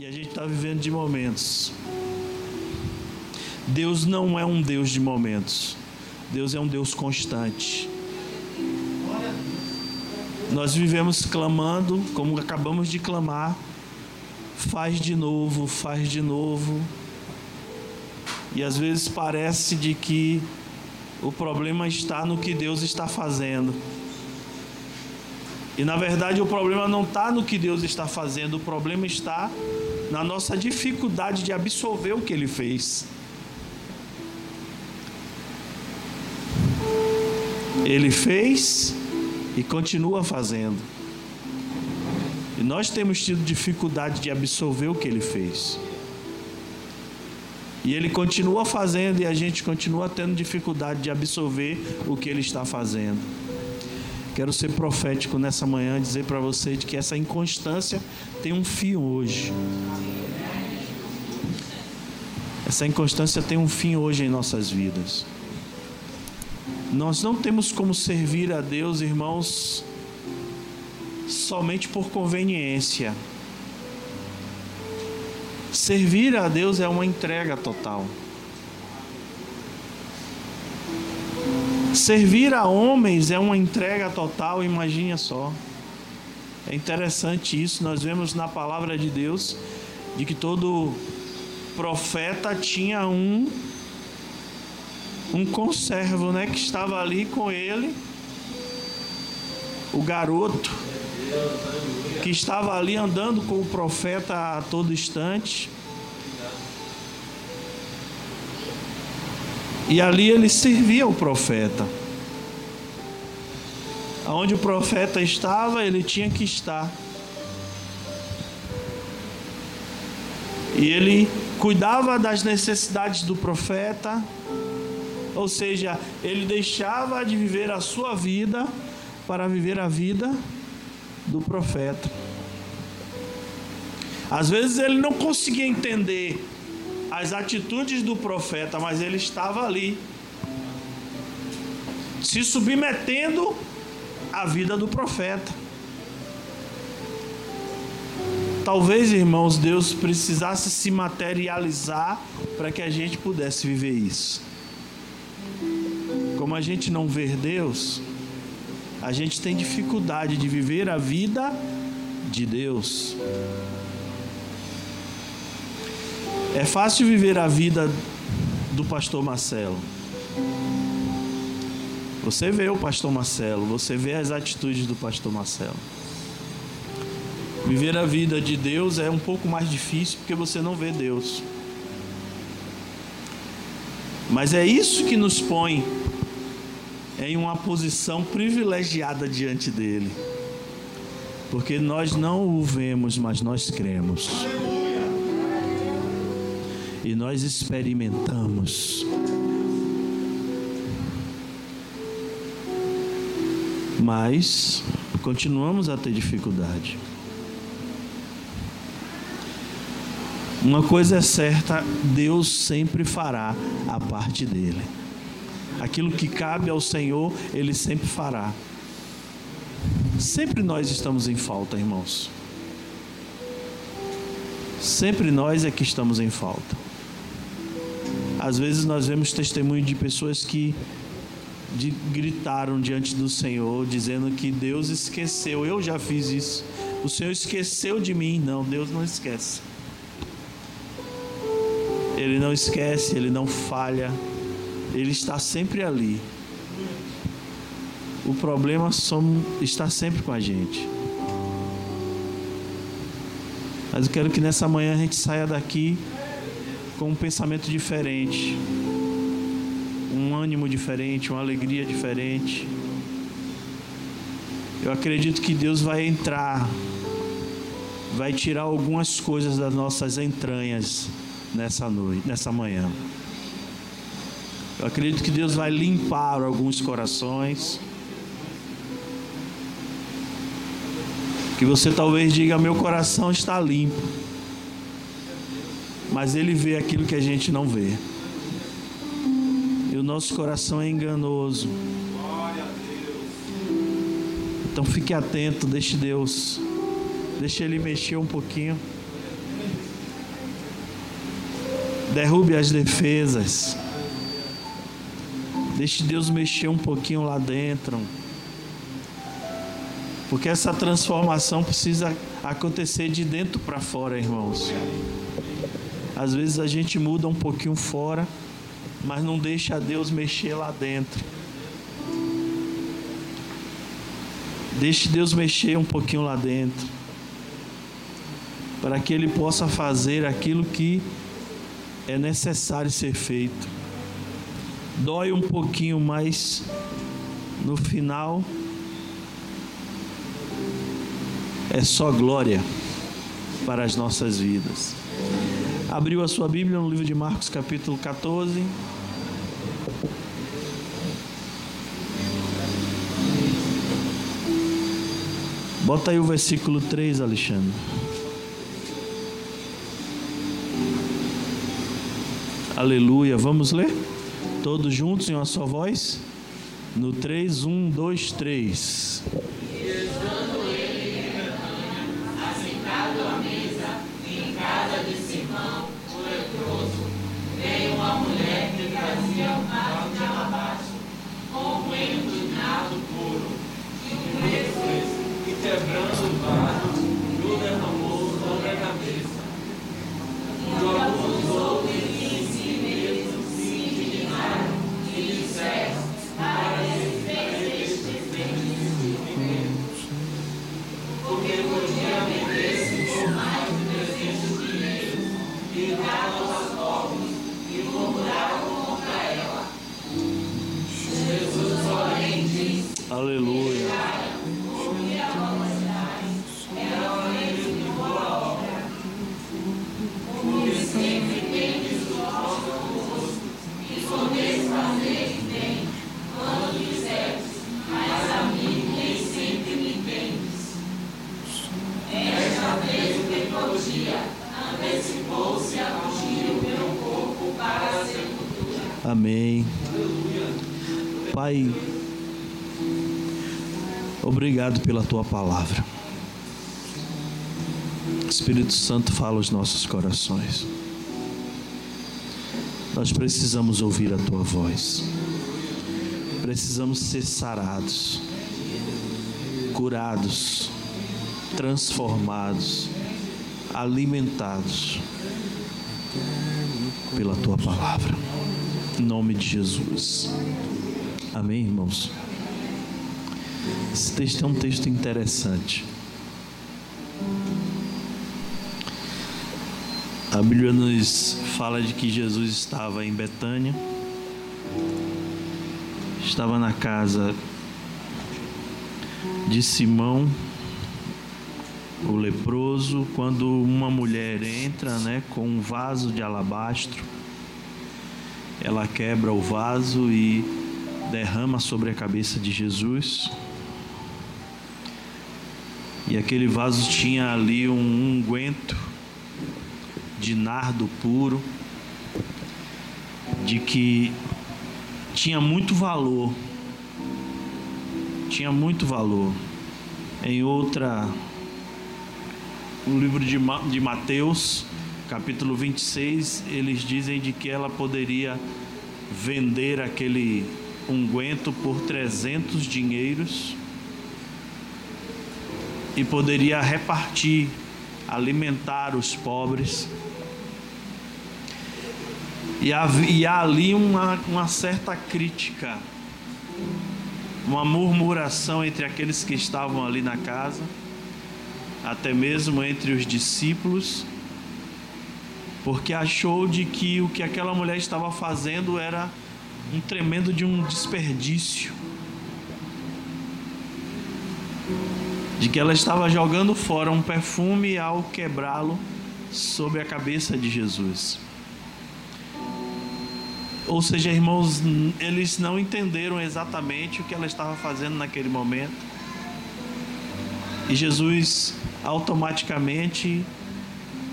E a gente está vivendo de momentos. Deus não é um Deus de momentos. Deus é um Deus constante. Nós vivemos clamando, como acabamos de clamar, faz de novo, faz de novo. E às vezes parece de que o problema está no que Deus está fazendo. E na verdade o problema não está no que Deus está fazendo, o problema está na nossa dificuldade de absorver o que Ele fez. Ele fez e continua fazendo. E nós temos tido dificuldade de absorver o que Ele fez. E Ele continua fazendo e a gente continua tendo dificuldade de absorver o que Ele está fazendo. Quero ser profético nessa manhã, dizer para você de que essa inconstância tem um fim hoje. Essa inconstância tem um fim hoje em nossas vidas. Nós não temos como servir a Deus, irmãos, somente por conveniência. Servir a Deus é uma entrega total. Servir a homens é uma entrega total, imagine só. É interessante isso, nós vemos na palavra de Deus de que todo profeta tinha um um conservo, né, que estava ali com ele, o garoto que estava ali andando com o profeta a todo instante. E ali ele servia o profeta. Aonde o profeta estava, ele tinha que estar. E ele cuidava das necessidades do profeta, ou seja, ele deixava de viver a sua vida para viver a vida do profeta. Às vezes ele não conseguia entender as atitudes do profeta, mas ele estava ali, se submetendo à vida do profeta. Talvez, irmãos, Deus precisasse se materializar para que a gente pudesse viver isso. Como a gente não vê Deus, a gente tem dificuldade de viver a vida de Deus. É fácil viver a vida do pastor Marcelo. Você vê o pastor Marcelo, você vê as atitudes do pastor Marcelo. Viver a vida de Deus é um pouco mais difícil porque você não vê Deus. Mas é isso que nos põe em uma posição privilegiada diante dele. Porque nós não o vemos, mas nós cremos. E nós experimentamos. Mas continuamos a ter dificuldade. Uma coisa é certa, Deus sempre fará a parte dele. Aquilo que cabe ao Senhor, Ele sempre fará. Sempre nós estamos em falta, irmãos. Sempre nós é que estamos em falta. Às vezes nós vemos testemunho de pessoas que de, gritaram diante do Senhor, dizendo que Deus esqueceu. Eu já fiz isso. O Senhor esqueceu de mim. Não, Deus não esquece. Ele não esquece, ele não falha. Ele está sempre ali. O problema está sempre com a gente. Mas eu quero que nessa manhã a gente saia daqui com um pensamento diferente, um ânimo diferente, uma alegria diferente. Eu acredito que Deus vai entrar, vai tirar algumas coisas das nossas entranhas nessa noite, nessa manhã. Eu acredito que Deus vai limpar alguns corações. Que você talvez diga: meu coração está limpo. Mas Ele vê aquilo que a gente não vê. E o nosso coração é enganoso. Então fique atento, deixe Deus, deixe Ele mexer um pouquinho. Derrube as defesas. Deixe Deus mexer um pouquinho lá dentro. Porque essa transformação precisa acontecer de dentro para fora, irmãos. Às vezes a gente muda um pouquinho fora, mas não deixa Deus mexer lá dentro. Deixe Deus mexer um pouquinho lá dentro. Para que Ele possa fazer aquilo que é necessário ser feito. Dói um pouquinho, mas no final é só glória para as nossas vidas. Abriu a sua Bíblia no livro de Marcos, capítulo 14. Bota aí o versículo 3, Alexandre. Aleluia. Vamos ler? Todos juntos em uma só voz? No 3, 1, 2, 3. uma mulher que trazia um Amém. Obrigado pela tua palavra. Espírito Santo fala aos nossos corações. Nós precisamos ouvir a tua voz. Precisamos ser sarados, curados, transformados, alimentados pela tua palavra. Em nome de Jesus. Amém, irmãos? Esse texto é um texto interessante. A Bíblia nos fala de que Jesus estava em Betânia, estava na casa de Simão, o leproso, quando uma mulher entra, né, com um vaso de alabastro ela quebra o vaso e derrama sobre a cabeça de Jesus. E aquele vaso tinha ali um unguento de nardo puro, de que tinha muito valor. Tinha muito valor. Em outra, no livro de Mateus, capítulo 26, eles dizem de que ela poderia vender aquele unguento por 300 dinheiros e poderia repartir, alimentar os pobres. E há ali uma, uma certa crítica, uma murmuração entre aqueles que estavam ali na casa, até mesmo entre os discípulos porque achou de que o que aquela mulher estava fazendo era um tremendo de um desperdício. De que ela estava jogando fora um perfume ao quebrá-lo sobre a cabeça de Jesus. Ou seja, irmãos, eles não entenderam exatamente o que ela estava fazendo naquele momento. E Jesus automaticamente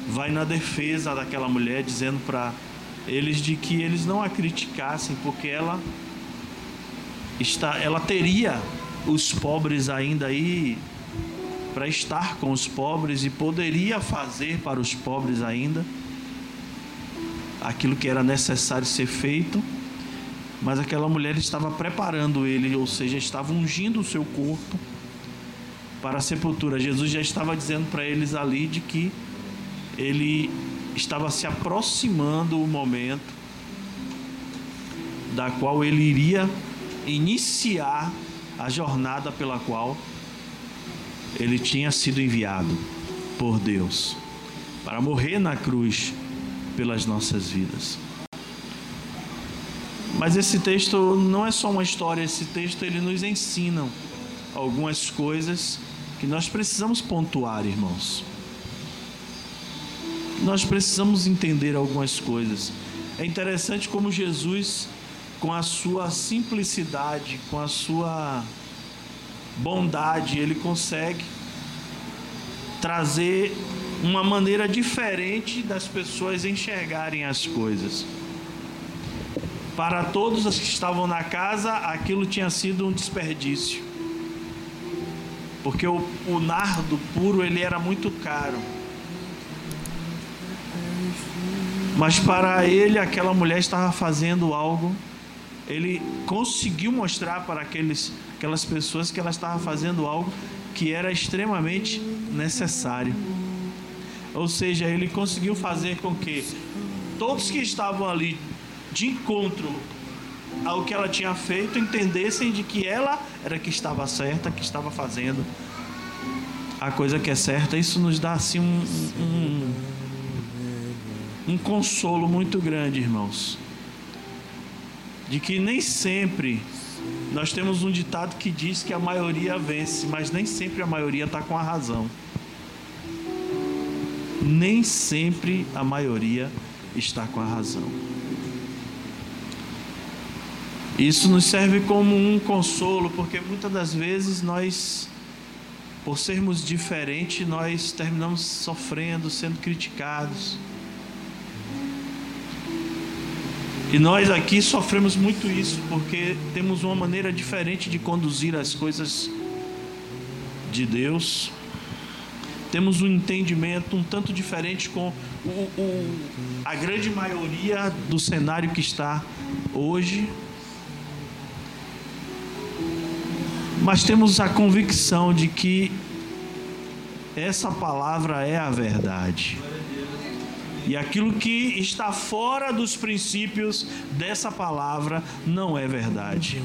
vai na defesa daquela mulher, dizendo para eles de que eles não a criticassem, porque ela está, ela teria os pobres ainda aí para estar com os pobres e poderia fazer para os pobres ainda aquilo que era necessário ser feito, mas aquela mulher estava preparando ele, ou seja, estava ungindo o seu corpo para a sepultura. Jesus já estava dizendo para eles ali de que ele estava se aproximando o momento da qual ele iria iniciar a jornada pela qual ele tinha sido enviado por Deus para morrer na cruz pelas nossas vidas. Mas esse texto não é só uma história, esse texto ele nos ensina algumas coisas que nós precisamos pontuar, irmãos. Nós precisamos entender algumas coisas. É interessante como Jesus, com a sua simplicidade, com a sua bondade, ele consegue trazer uma maneira diferente das pessoas enxergarem as coisas. Para todos os que estavam na casa, aquilo tinha sido um desperdício. Porque o, o nardo puro ele era muito caro. Mas para ele aquela mulher estava fazendo algo. Ele conseguiu mostrar para aqueles, aquelas pessoas que ela estava fazendo algo que era extremamente necessário. Ou seja, ele conseguiu fazer com que todos que estavam ali de encontro ao que ela tinha feito entendessem de que ela era que estava certa, que estava fazendo a coisa que é certa. Isso nos dá assim um, um, um consolo muito grande, irmãos. De que nem sempre nós temos um ditado que diz que a maioria vence, mas nem sempre a maioria está com a razão. Nem sempre a maioria está com a razão. Isso nos serve como um consolo, porque muitas das vezes nós, por sermos diferentes, nós terminamos sofrendo, sendo criticados. E nós aqui sofremos muito isso, porque temos uma maneira diferente de conduzir as coisas de Deus. Temos um entendimento um tanto diferente com o, o, a grande maioria do cenário que está hoje. mas temos a convicção de que essa palavra é a verdade. E aquilo que está fora dos princípios dessa palavra não é verdade.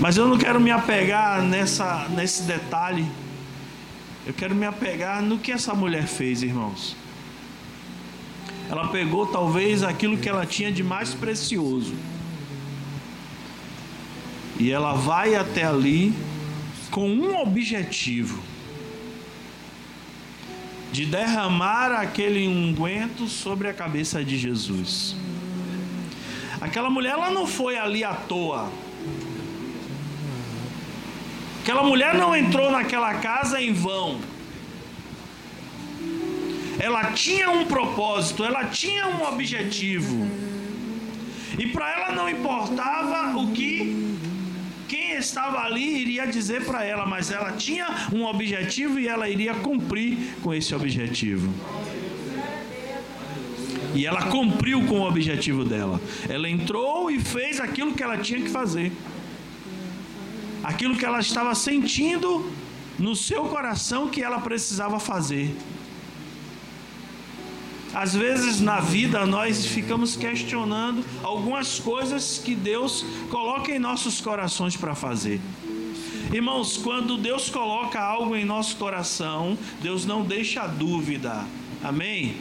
Mas eu não quero me apegar nessa, nesse detalhe. Eu quero me apegar no que essa mulher fez, irmãos. Ela pegou talvez aquilo que ela tinha de mais precioso e ela vai até ali com um objetivo: de derramar aquele unguento sobre a cabeça de Jesus. Aquela mulher ela não foi ali à toa. Aquela mulher não entrou naquela casa em vão. Ela tinha um propósito, ela tinha um objetivo. E para ela não importava o que estava ali iria dizer para ela, mas ela tinha um objetivo e ela iria cumprir com esse objetivo. E ela cumpriu com o objetivo dela. Ela entrou e fez aquilo que ela tinha que fazer. Aquilo que ela estava sentindo no seu coração que ela precisava fazer. Às vezes na vida nós ficamos questionando algumas coisas que Deus coloca em nossos corações para fazer. Irmãos, quando Deus coloca algo em nosso coração, Deus não deixa dúvida. Amém?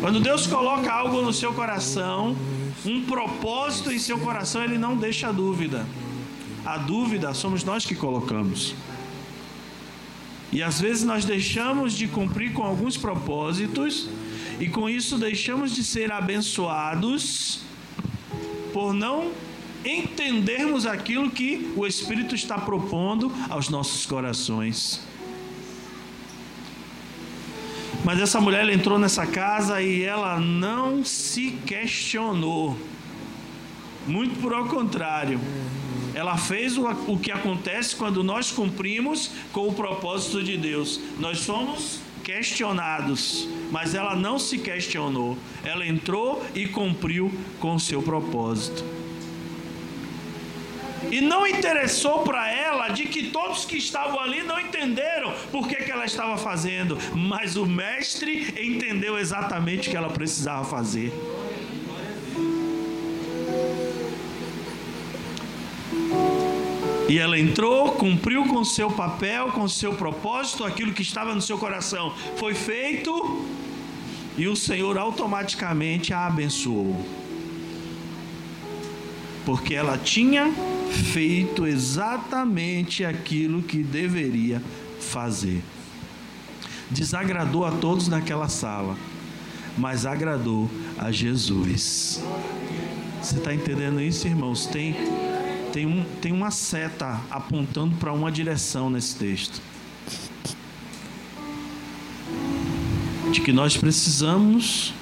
Quando Deus coloca algo no seu coração, um propósito em seu coração, Ele não deixa dúvida. A dúvida somos nós que colocamos. E às vezes nós deixamos de cumprir com alguns propósitos e com isso deixamos de ser abençoados por não entendermos aquilo que o Espírito está propondo aos nossos corações. Mas essa mulher entrou nessa casa e ela não se questionou. Muito por ao contrário. Ela fez o, que acontece quando nós cumprimos com o propósito de Deus. Nós somos questionados, mas ela não se questionou. Ela entrou e cumpriu com o seu propósito. E não interessou para ela de que todos que estavam ali não entenderam por que, que ela estava fazendo, mas o mestre entendeu exatamente o que ela precisava fazer. E ela entrou, cumpriu com seu papel, com seu propósito, aquilo que estava no seu coração foi feito, e o Senhor automaticamente a abençoou. Porque ela tinha feito exatamente aquilo que deveria fazer. Desagradou a todos naquela sala, mas agradou a Jesus. Você está entendendo isso, irmãos? Tem, tem, um, tem uma seta apontando para uma direção nesse texto. De que nós precisamos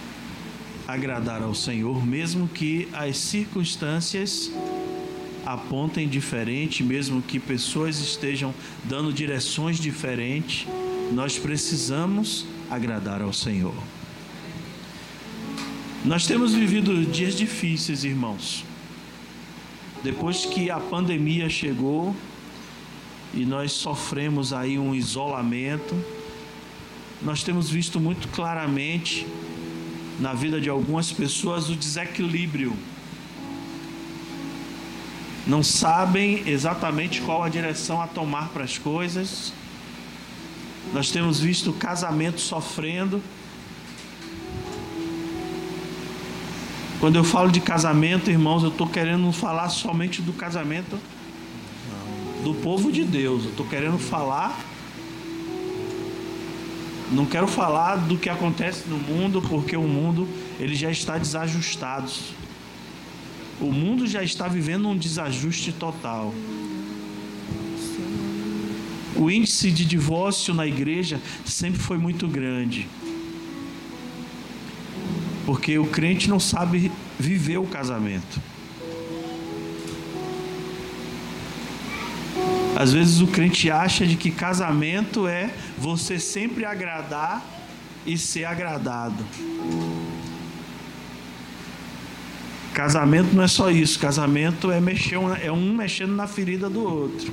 agradar ao Senhor, mesmo que as circunstâncias apontem diferente, mesmo que pessoas estejam dando direções diferentes, nós precisamos agradar ao Senhor. Nós temos vivido dias difíceis, irmãos. Depois que a pandemia chegou e nós sofremos aí um isolamento, nós temos visto muito claramente na vida de algumas pessoas o desequilíbrio não sabem exatamente qual a direção a tomar para as coisas. Nós temos visto o casamento sofrendo. Quando eu falo de casamento, irmãos, eu estou querendo falar somente do casamento do povo de Deus. Eu estou querendo falar. Não quero falar do que acontece no mundo, porque o mundo ele já está desajustado. O mundo já está vivendo um desajuste total. O índice de divórcio na igreja sempre foi muito grande. Porque o crente não sabe viver o casamento. Às vezes o crente acha de que casamento é você sempre agradar e ser agradado. Casamento não é só isso, casamento é mexer é um mexendo na ferida do outro.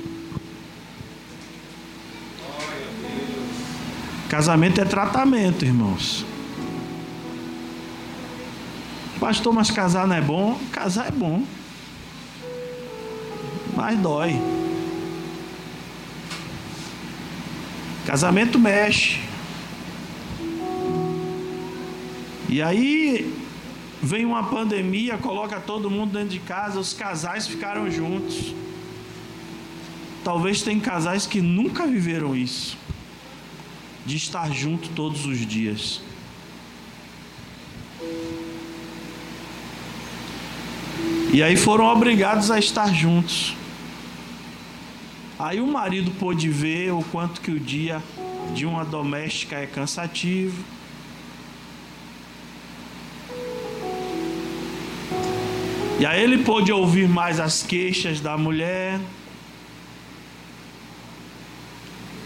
Casamento é tratamento, irmãos. Pastor, mas casar não é bom? Casar é bom. Mas dói. Casamento mexe. E aí Vem uma pandemia, coloca todo mundo dentro de casa, os casais ficaram juntos. Talvez tem casais que nunca viveram isso, de estar junto todos os dias. E aí foram obrigados a estar juntos. Aí o marido pôde ver o quanto que o dia de uma doméstica é cansativo E aí ele pôde ouvir mais as queixas da mulher,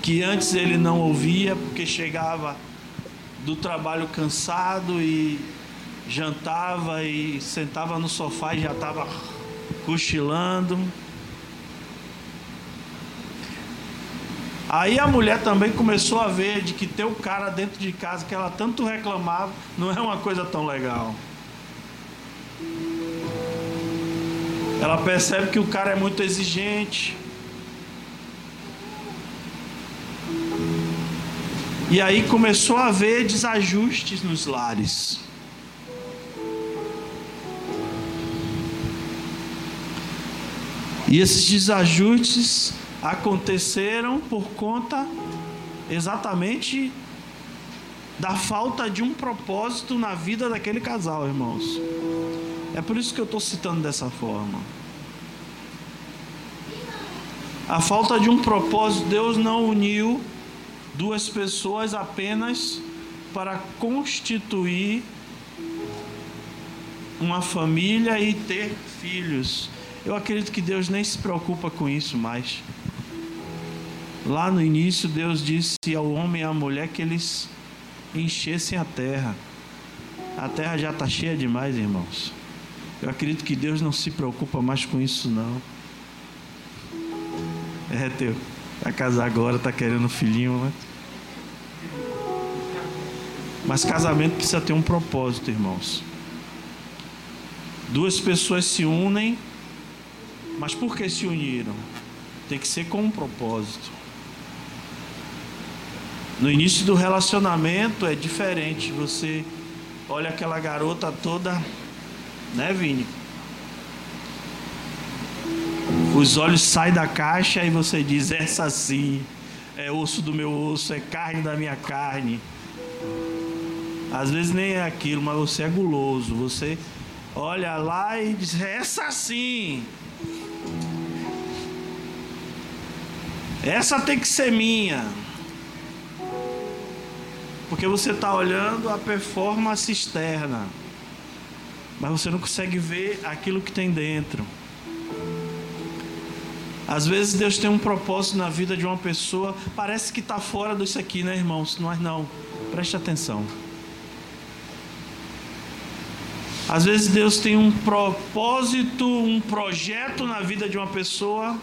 que antes ele não ouvia, porque chegava do trabalho cansado e jantava e sentava no sofá e já estava cochilando. Aí a mulher também começou a ver de que ter o cara dentro de casa que ela tanto reclamava não é uma coisa tão legal. Ela percebe que o cara é muito exigente. E aí começou a haver desajustes nos lares. E esses desajustes aconteceram por conta exatamente da falta de um propósito na vida daquele casal, irmãos. É por isso que eu estou citando dessa forma. A falta de um propósito, Deus não uniu duas pessoas apenas para constituir uma família e ter filhos. Eu acredito que Deus nem se preocupa com isso mais. Lá no início, Deus disse ao homem e à mulher que eles enchessem a terra. A terra já está cheia demais, irmãos. Eu acredito que Deus não se preocupa mais com isso, não. É, teu. Vai casar agora, tá querendo um filhinho, né? Mas casamento precisa ter um propósito, irmãos. Duas pessoas se unem, mas por que se uniram? Tem que ser com um propósito. No início do relacionamento é diferente. Você olha aquela garota toda, né, Vini? Os olhos saem da caixa e você diz: essa sim, é osso do meu osso, é carne da minha carne. Às vezes nem é aquilo, mas você é guloso. Você olha lá e diz: essa sim. Essa tem que ser minha. Porque você está olhando a performance externa, mas você não consegue ver aquilo que tem dentro. Às vezes Deus tem um propósito na vida de uma pessoa, parece que está fora disso aqui, né, irmãos? É não. Preste atenção. Às vezes Deus tem um propósito, um projeto na vida de uma pessoa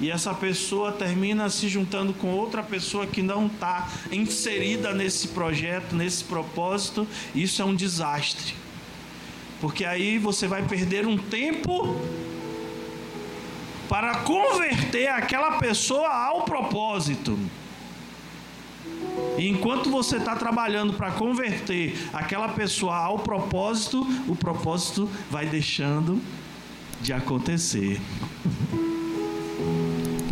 e essa pessoa termina se juntando com outra pessoa que não está inserida nesse projeto, nesse propósito, isso é um desastre. Porque aí você vai perder um tempo para converter aquela pessoa ao propósito. E enquanto você está trabalhando para converter aquela pessoa ao propósito, o propósito vai deixando de acontecer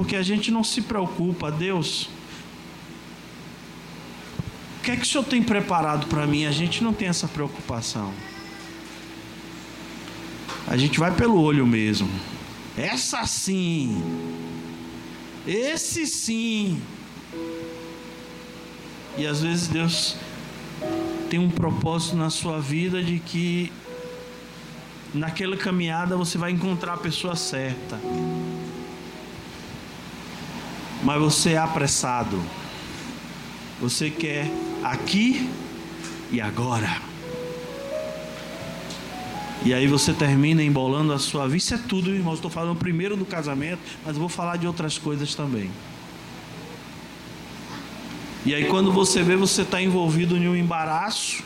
porque a gente não se preocupa, Deus. O que é que o Senhor tem preparado para mim? A gente não tem essa preocupação. A gente vai pelo olho mesmo. Essa sim. Esse sim. E às vezes Deus tem um propósito na sua vida de que naquela caminhada você vai encontrar a pessoa certa mas você é apressado. Você quer aqui e agora. E aí você termina embolando a sua vida. Isso é tudo, irmão. Estou falando primeiro do casamento, mas vou falar de outras coisas também. E aí quando você vê, você está envolvido em um embaraço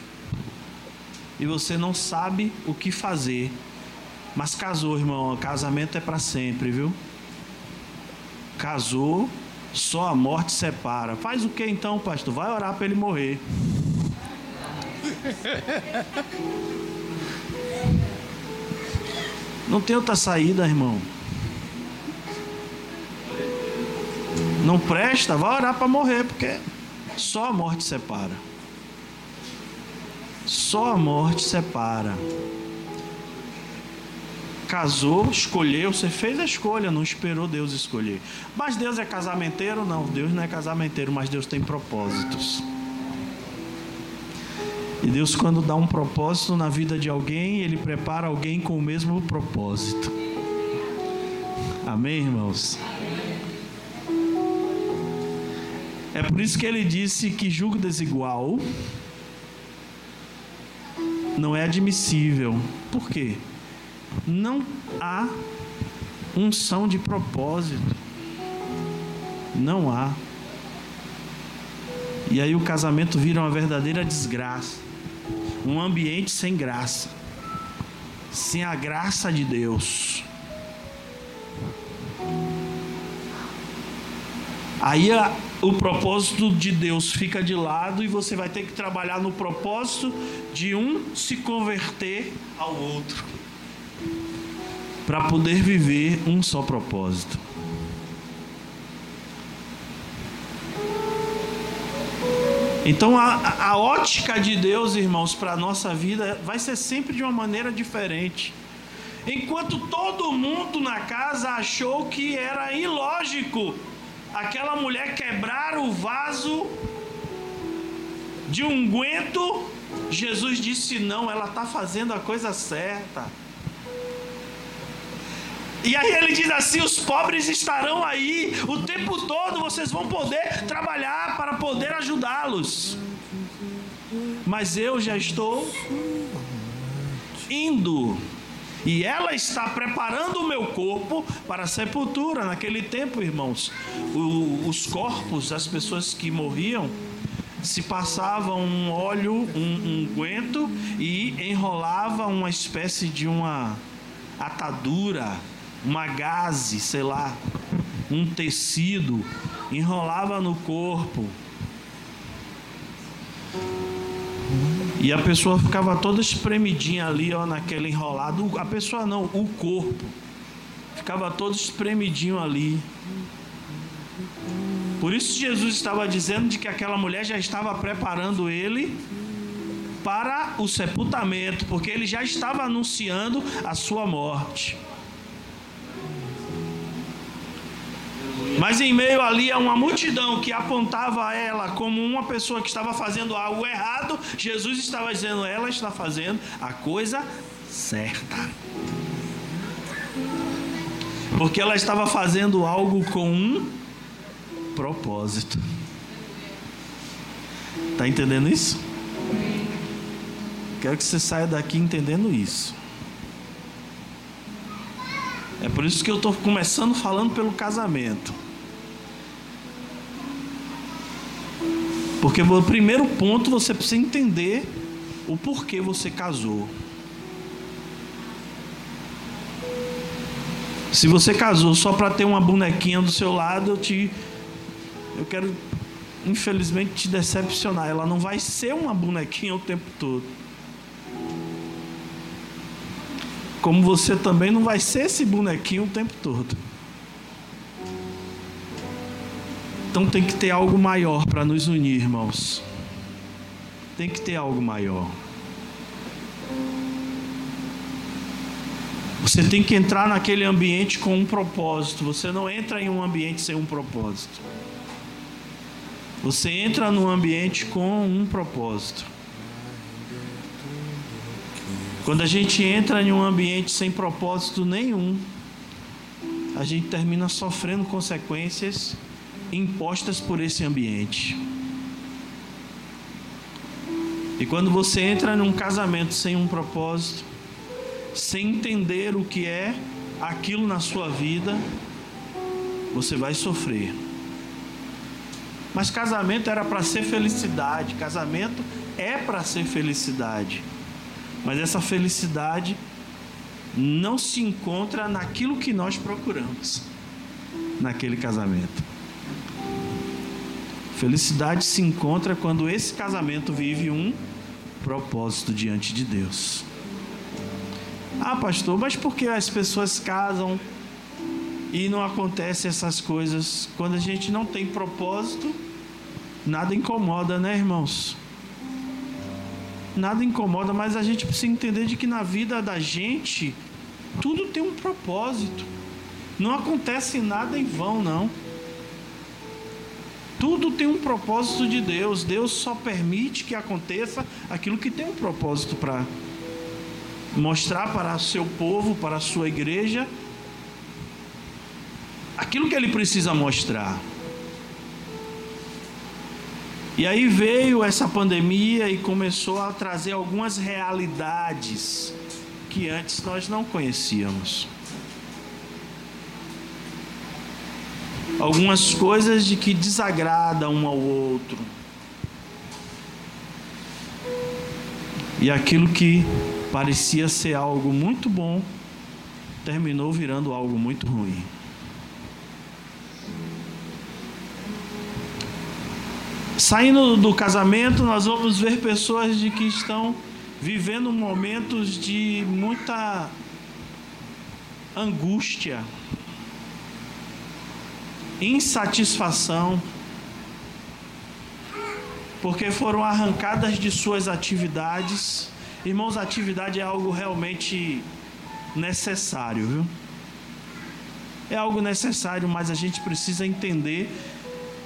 e você não sabe o que fazer. Mas casou, irmão. Casamento é para sempre, viu? Casou, só a morte separa. Faz o que então, pastor? Vai orar para ele morrer. Não tem outra saída, irmão. Não presta, vai orar para morrer, porque só a morte separa. Só a morte separa casou, escolheu, você fez a escolha, não esperou Deus escolher. Mas Deus é casamenteiro? Não, Deus não é casamenteiro, mas Deus tem propósitos. E Deus, quando dá um propósito na vida de alguém, Ele prepara alguém com o mesmo propósito. Amém, irmãos? É por isso que ele disse que julgo desigual não é admissível. Por quê? Não há unção de propósito. Não há. E aí o casamento vira uma verdadeira desgraça. Um ambiente sem graça. Sem a graça de Deus. Aí a, o propósito de Deus fica de lado e você vai ter que trabalhar no propósito de um se converter ao outro para poder viver um só propósito. Então a, a ótica de Deus, irmãos, para a nossa vida vai ser sempre de uma maneira diferente. Enquanto todo mundo na casa achou que era ilógico aquela mulher quebrar o vaso de unguento, Jesus disse: não, ela está fazendo a coisa certa. E aí ele diz assim: os pobres estarão aí o tempo todo, vocês vão poder trabalhar para poder ajudá-los. Mas eu já estou indo. E ela está preparando o meu corpo para a sepultura. Naquele tempo, irmãos, o, os corpos das pessoas que morriam se passava um óleo, um unguento um e enrolava uma espécie de uma atadura uma gaze, sei lá, um tecido, enrolava no corpo. E a pessoa ficava toda espremidinha ali, ó, naquele enrolado. A pessoa não, o corpo. Ficava todo espremidinho ali. Por isso Jesus estava dizendo de que aquela mulher já estava preparando ele para o sepultamento, porque ele já estava anunciando a sua morte. Mas em meio ali a uma multidão que apontava ela como uma pessoa que estava fazendo algo errado, Jesus estava dizendo: ela está fazendo a coisa certa. Porque ela estava fazendo algo com um propósito. Está entendendo isso? Quero que você saia daqui entendendo isso. É por isso que eu estou começando falando pelo casamento. Porque o primeiro ponto você precisa entender o porquê você casou. Se você casou só para ter uma bonequinha do seu lado, eu te eu quero infelizmente te decepcionar. Ela não vai ser uma bonequinha o tempo todo. Como você também não vai ser esse bonequinho o tempo todo. Então tem que ter algo maior para nos unir, irmãos. Tem que ter algo maior. Você tem que entrar naquele ambiente com um propósito. Você não entra em um ambiente sem um propósito. Você entra num ambiente com um propósito. Quando a gente entra em um ambiente sem propósito nenhum, a gente termina sofrendo consequências impostas por esse ambiente. E quando você entra num casamento sem um propósito, sem entender o que é aquilo na sua vida, você vai sofrer. Mas casamento era para ser felicidade, casamento é para ser felicidade. Mas essa felicidade não se encontra naquilo que nós procuramos naquele casamento. Felicidade se encontra quando esse casamento vive um propósito diante de Deus. Ah, pastor, mas por que as pessoas casam e não acontecem essas coisas? Quando a gente não tem propósito, nada incomoda, né, irmãos? Nada incomoda, mas a gente precisa entender de que na vida da gente tudo tem um propósito. Não acontece nada em vão, não. Tudo tem um propósito de Deus. Deus só permite que aconteça aquilo que tem um propósito para mostrar para o seu povo, para a sua igreja, aquilo que ele precisa mostrar. E aí veio essa pandemia e começou a trazer algumas realidades que antes nós não conhecíamos. Algumas coisas de que desagrada um ao outro. E aquilo que parecia ser algo muito bom terminou virando algo muito ruim. Saindo do casamento, nós vamos ver pessoas de que estão vivendo momentos de muita angústia, insatisfação, porque foram arrancadas de suas atividades. Irmãos, atividade é algo realmente necessário, viu? É algo necessário, mas a gente precisa entender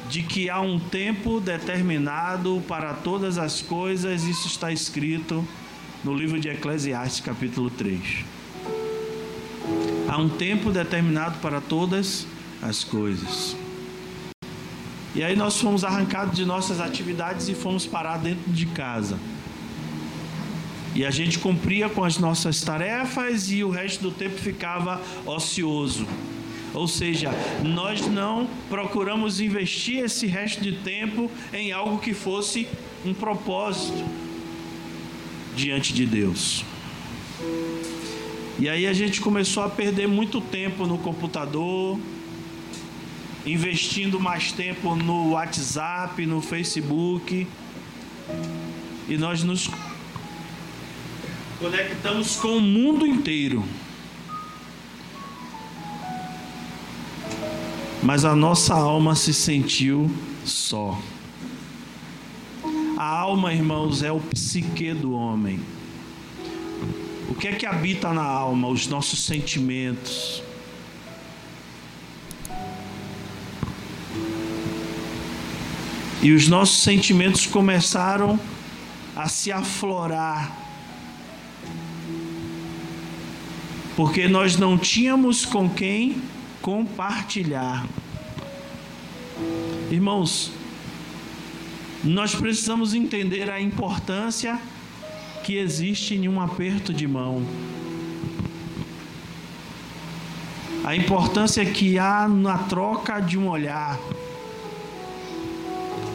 de que há um tempo determinado para todas as coisas, isso está escrito no livro de Eclesiastes, capítulo 3. Há um tempo determinado para todas as coisas. E aí nós fomos arrancados de nossas atividades e fomos parar dentro de casa. E a gente cumpria com as nossas tarefas e o resto do tempo ficava ocioso. Ou seja, nós não procuramos investir esse resto de tempo em algo que fosse um propósito diante de Deus. E aí a gente começou a perder muito tempo no computador, investindo mais tempo no WhatsApp, no Facebook. E nós nos conectamos com o mundo inteiro. Mas a nossa alma se sentiu só. A alma, irmãos, é o psique do homem. O que é que habita na alma? Os nossos sentimentos. E os nossos sentimentos começaram a se aflorar. Porque nós não tínhamos com quem compartilhar. Irmãos, nós precisamos entender a importância que existe em um aperto de mão. A importância que há na troca de um olhar.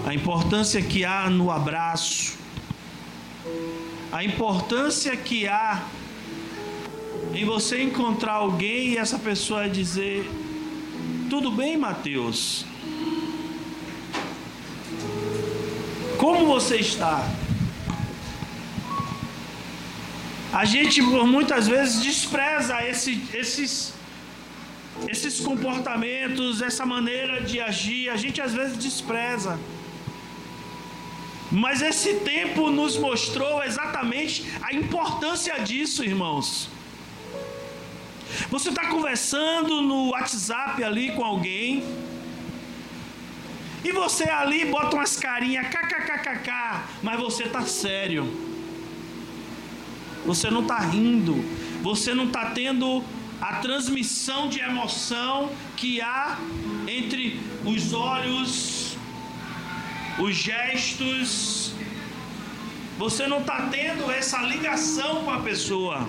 A importância que há no abraço. A importância que há em você encontrar alguém e essa pessoa dizer: Tudo bem, Mateus? Como você está? A gente por muitas vezes despreza esse, esses, esses comportamentos, essa maneira de agir, a gente às vezes despreza. Mas esse tempo nos mostrou exatamente a importância disso, irmãos. Você está conversando no WhatsApp ali com alguém. E você ali bota umas carinhas kkkk, mas você está sério. Você não está rindo. Você não está tendo a transmissão de emoção que há entre os olhos, os gestos. Você não está tendo essa ligação com a pessoa.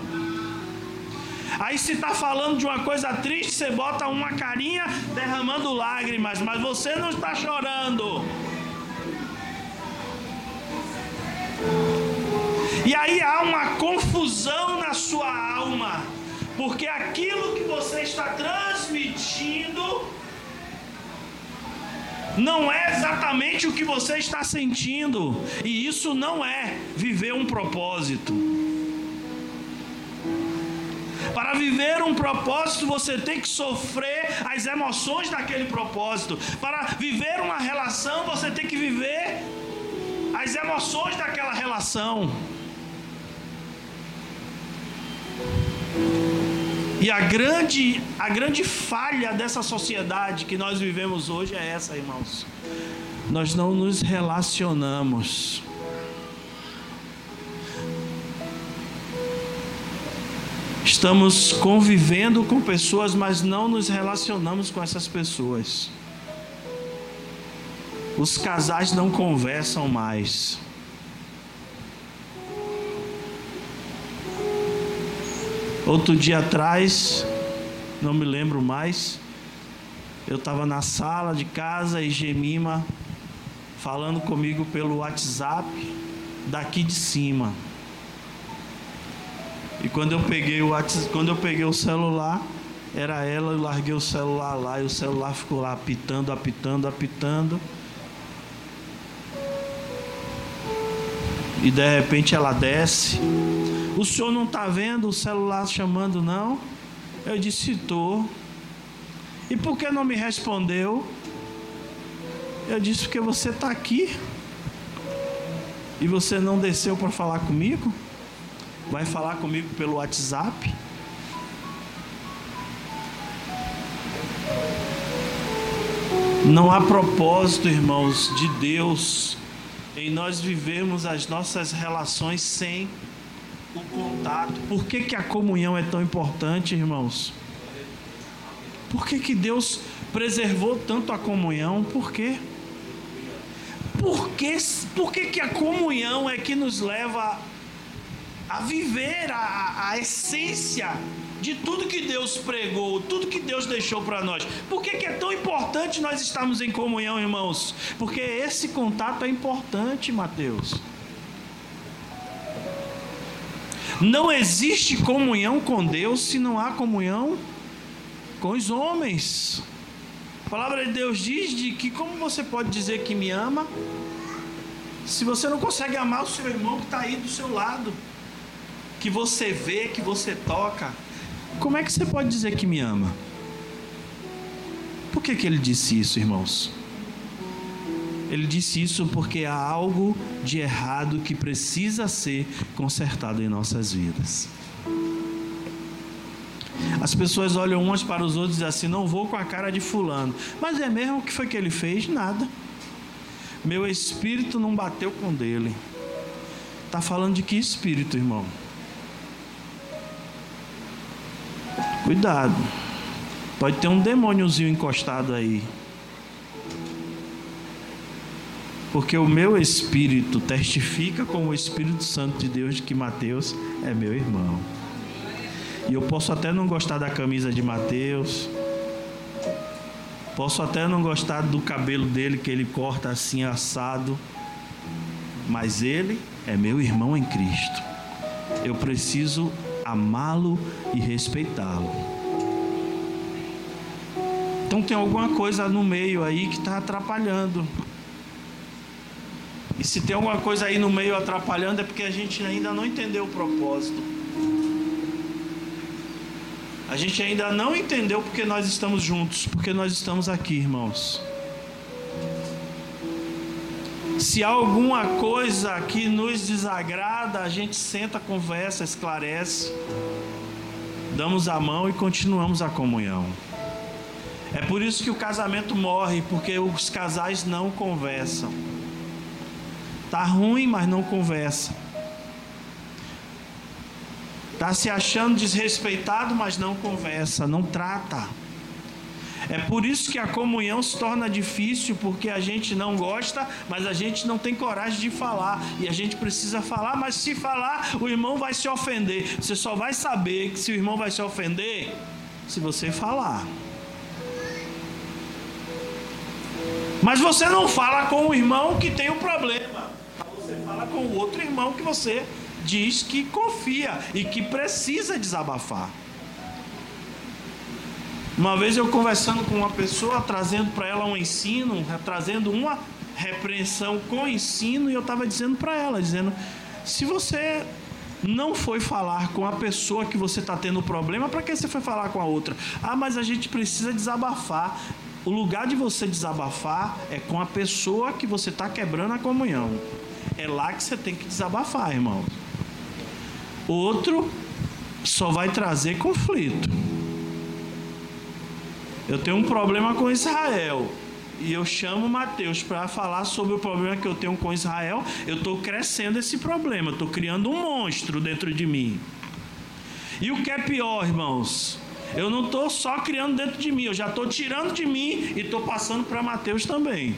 Aí se está falando de uma coisa triste, você bota uma carinha derramando lágrimas, mas você não está chorando. E aí há uma confusão na sua alma, porque aquilo que você está transmitindo não é exatamente o que você está sentindo, e isso não é viver um propósito. Para viver um propósito, você tem que sofrer as emoções daquele propósito. Para viver uma relação, você tem que viver as emoções daquela relação. E a grande, a grande falha dessa sociedade que nós vivemos hoje é essa, irmãos. Nós não nos relacionamos. Estamos convivendo com pessoas, mas não nos relacionamos com essas pessoas. Os casais não conversam mais. Outro dia atrás, não me lembro mais, eu estava na sala de casa e Gemima falando comigo pelo WhatsApp daqui de cima. E quando eu peguei o WhatsApp, quando eu peguei o celular, era ela, eu larguei o celular lá e o celular ficou lá apitando, apitando, apitando. E de repente ela desce. O senhor não está vendo o celular chamando, não? Eu disse, estou. E por que não me respondeu? Eu disse, porque você está aqui. E você não desceu para falar comigo? Vai falar comigo pelo WhatsApp? Não há propósito, irmãos, de Deus em nós vivermos as nossas relações sem o contato. Por que, que a comunhão é tão importante, irmãos? Por que, que Deus preservou tanto a comunhão? Por quê? Por, que, por que, que a comunhão é que nos leva a viver a, a essência de tudo que Deus pregou, tudo que Deus deixou para nós. Por que, que, é tão importante nós estarmos em comunhão, irmãos? Porque esse contato é importante, Mateus. Não existe comunhão com Deus se não há comunhão com os homens. A palavra de Deus diz de que como você pode dizer que me ama se você não consegue amar o seu irmão que está aí do seu lado, que você vê, que você toca, como é que você pode dizer que me ama? Por que, que ele disse isso, irmãos? Ele disse isso porque há algo de errado que precisa ser consertado em nossas vidas. As pessoas olham umas para os outros e dizem assim: não vou com a cara de fulano. Mas é mesmo o que foi que ele fez? Nada. Meu espírito não bateu com dele. Está falando de que espírito, irmão? Cuidado. Pode ter um demôniozinho encostado aí. Porque o meu espírito testifica com o Espírito Santo de Deus de que Mateus é meu irmão. E eu posso até não gostar da camisa de Mateus. Posso até não gostar do cabelo dele que ele corta assim assado. Mas ele é meu irmão em Cristo. Eu preciso amá-lo e respeitá-lo. Então tem alguma coisa no meio aí que está atrapalhando. E se tem alguma coisa aí no meio atrapalhando é porque a gente ainda não entendeu o propósito. A gente ainda não entendeu porque nós estamos juntos, porque nós estamos aqui, irmãos. Se há alguma coisa que nos desagrada, a gente senta, conversa, esclarece, damos a mão e continuamos a comunhão. É por isso que o casamento morre, porque os casais não conversam. Tá ruim, mas não conversa. Tá se achando desrespeitado, mas não conversa, não trata. É por isso que a comunhão se torna difícil, porque a gente não gosta, mas a gente não tem coragem de falar. E a gente precisa falar, mas se falar, o irmão vai se ofender. Você só vai saber que se o irmão vai se ofender se você falar. Mas você não fala com o irmão que tem o problema. Você fala com o outro irmão que você diz que confia e que precisa desabafar. Uma vez eu conversando com uma pessoa, trazendo para ela um ensino, trazendo uma repreensão com ensino, e eu estava dizendo para ela, dizendo: se você não foi falar com a pessoa que você está tendo problema, para que você foi falar com a outra? Ah, mas a gente precisa desabafar. O lugar de você desabafar é com a pessoa que você está quebrando a comunhão. É lá que você tem que desabafar, irmão. Outro só vai trazer conflito. Eu tenho um problema com Israel. E eu chamo Mateus para falar sobre o problema que eu tenho com Israel. Eu estou crescendo esse problema, estou criando um monstro dentro de mim. E o que é pior, irmãos? Eu não estou só criando dentro de mim, eu já estou tirando de mim e estou passando para Mateus também.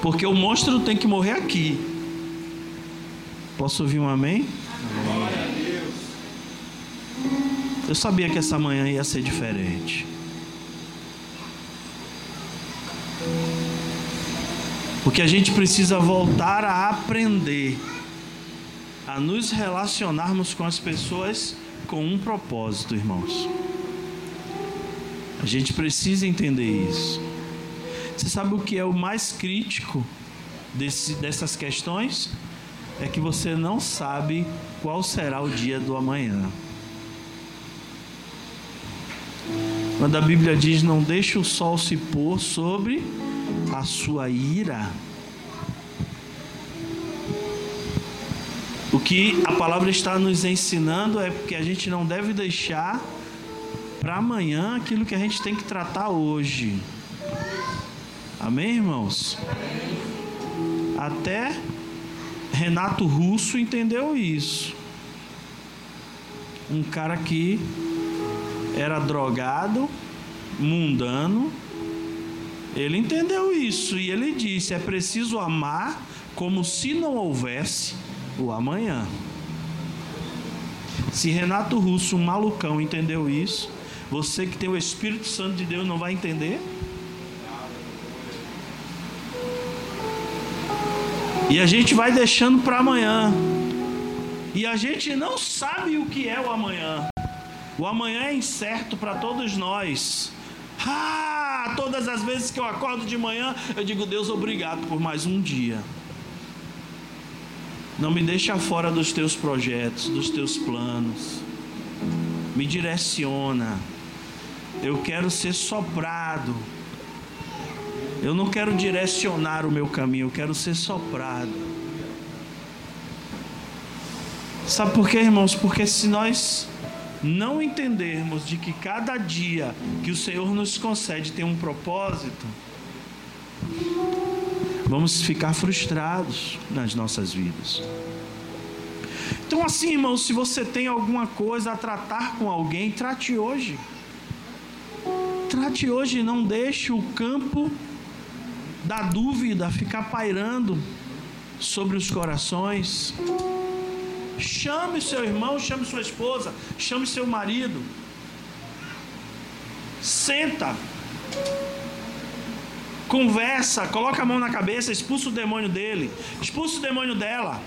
Porque o monstro tem que morrer aqui. Posso ouvir um amém? Glória a Deus. Eu sabia que essa manhã ia ser diferente. Porque a gente precisa voltar a aprender a nos relacionarmos com as pessoas com um propósito, irmãos. A gente precisa entender isso. Você sabe o que é o mais crítico desse, dessas questões? É que você não sabe qual será o dia do amanhã. Quando a Bíblia diz: Não deixe o sol se pôr sobre a sua ira. O que a palavra está nos ensinando é que a gente não deve deixar para amanhã aquilo que a gente tem que tratar hoje. Amém, irmãos? Até Renato Russo entendeu isso. Um cara que era drogado, mundano. Ele entendeu isso e ele disse: é preciso amar como se não houvesse o amanhã. Se Renato Russo, um malucão, entendeu isso, você que tem o Espírito Santo de Deus não vai entender? E a gente vai deixando para amanhã. E a gente não sabe o que é o amanhã. O amanhã é incerto para todos nós. Ah, todas as vezes que eu acordo de manhã, eu digo, Deus, obrigado por mais um dia. Não me deixa fora dos teus projetos, dos teus planos. Me direciona. Eu quero ser soprado. Eu não quero direcionar o meu caminho, eu quero ser soprado. Sabe por quê, irmãos? Porque se nós não entendermos de que cada dia que o Senhor nos concede tem um propósito, vamos ficar frustrados nas nossas vidas. Então, assim, irmãos, se você tem alguma coisa a tratar com alguém, trate hoje. Trate hoje, não deixe o campo da dúvida ficar pairando sobre os corações. Chame seu irmão, chame sua esposa, chame seu marido. Senta. Conversa, coloca a mão na cabeça, expulsa o demônio dele, expulsa o demônio dela.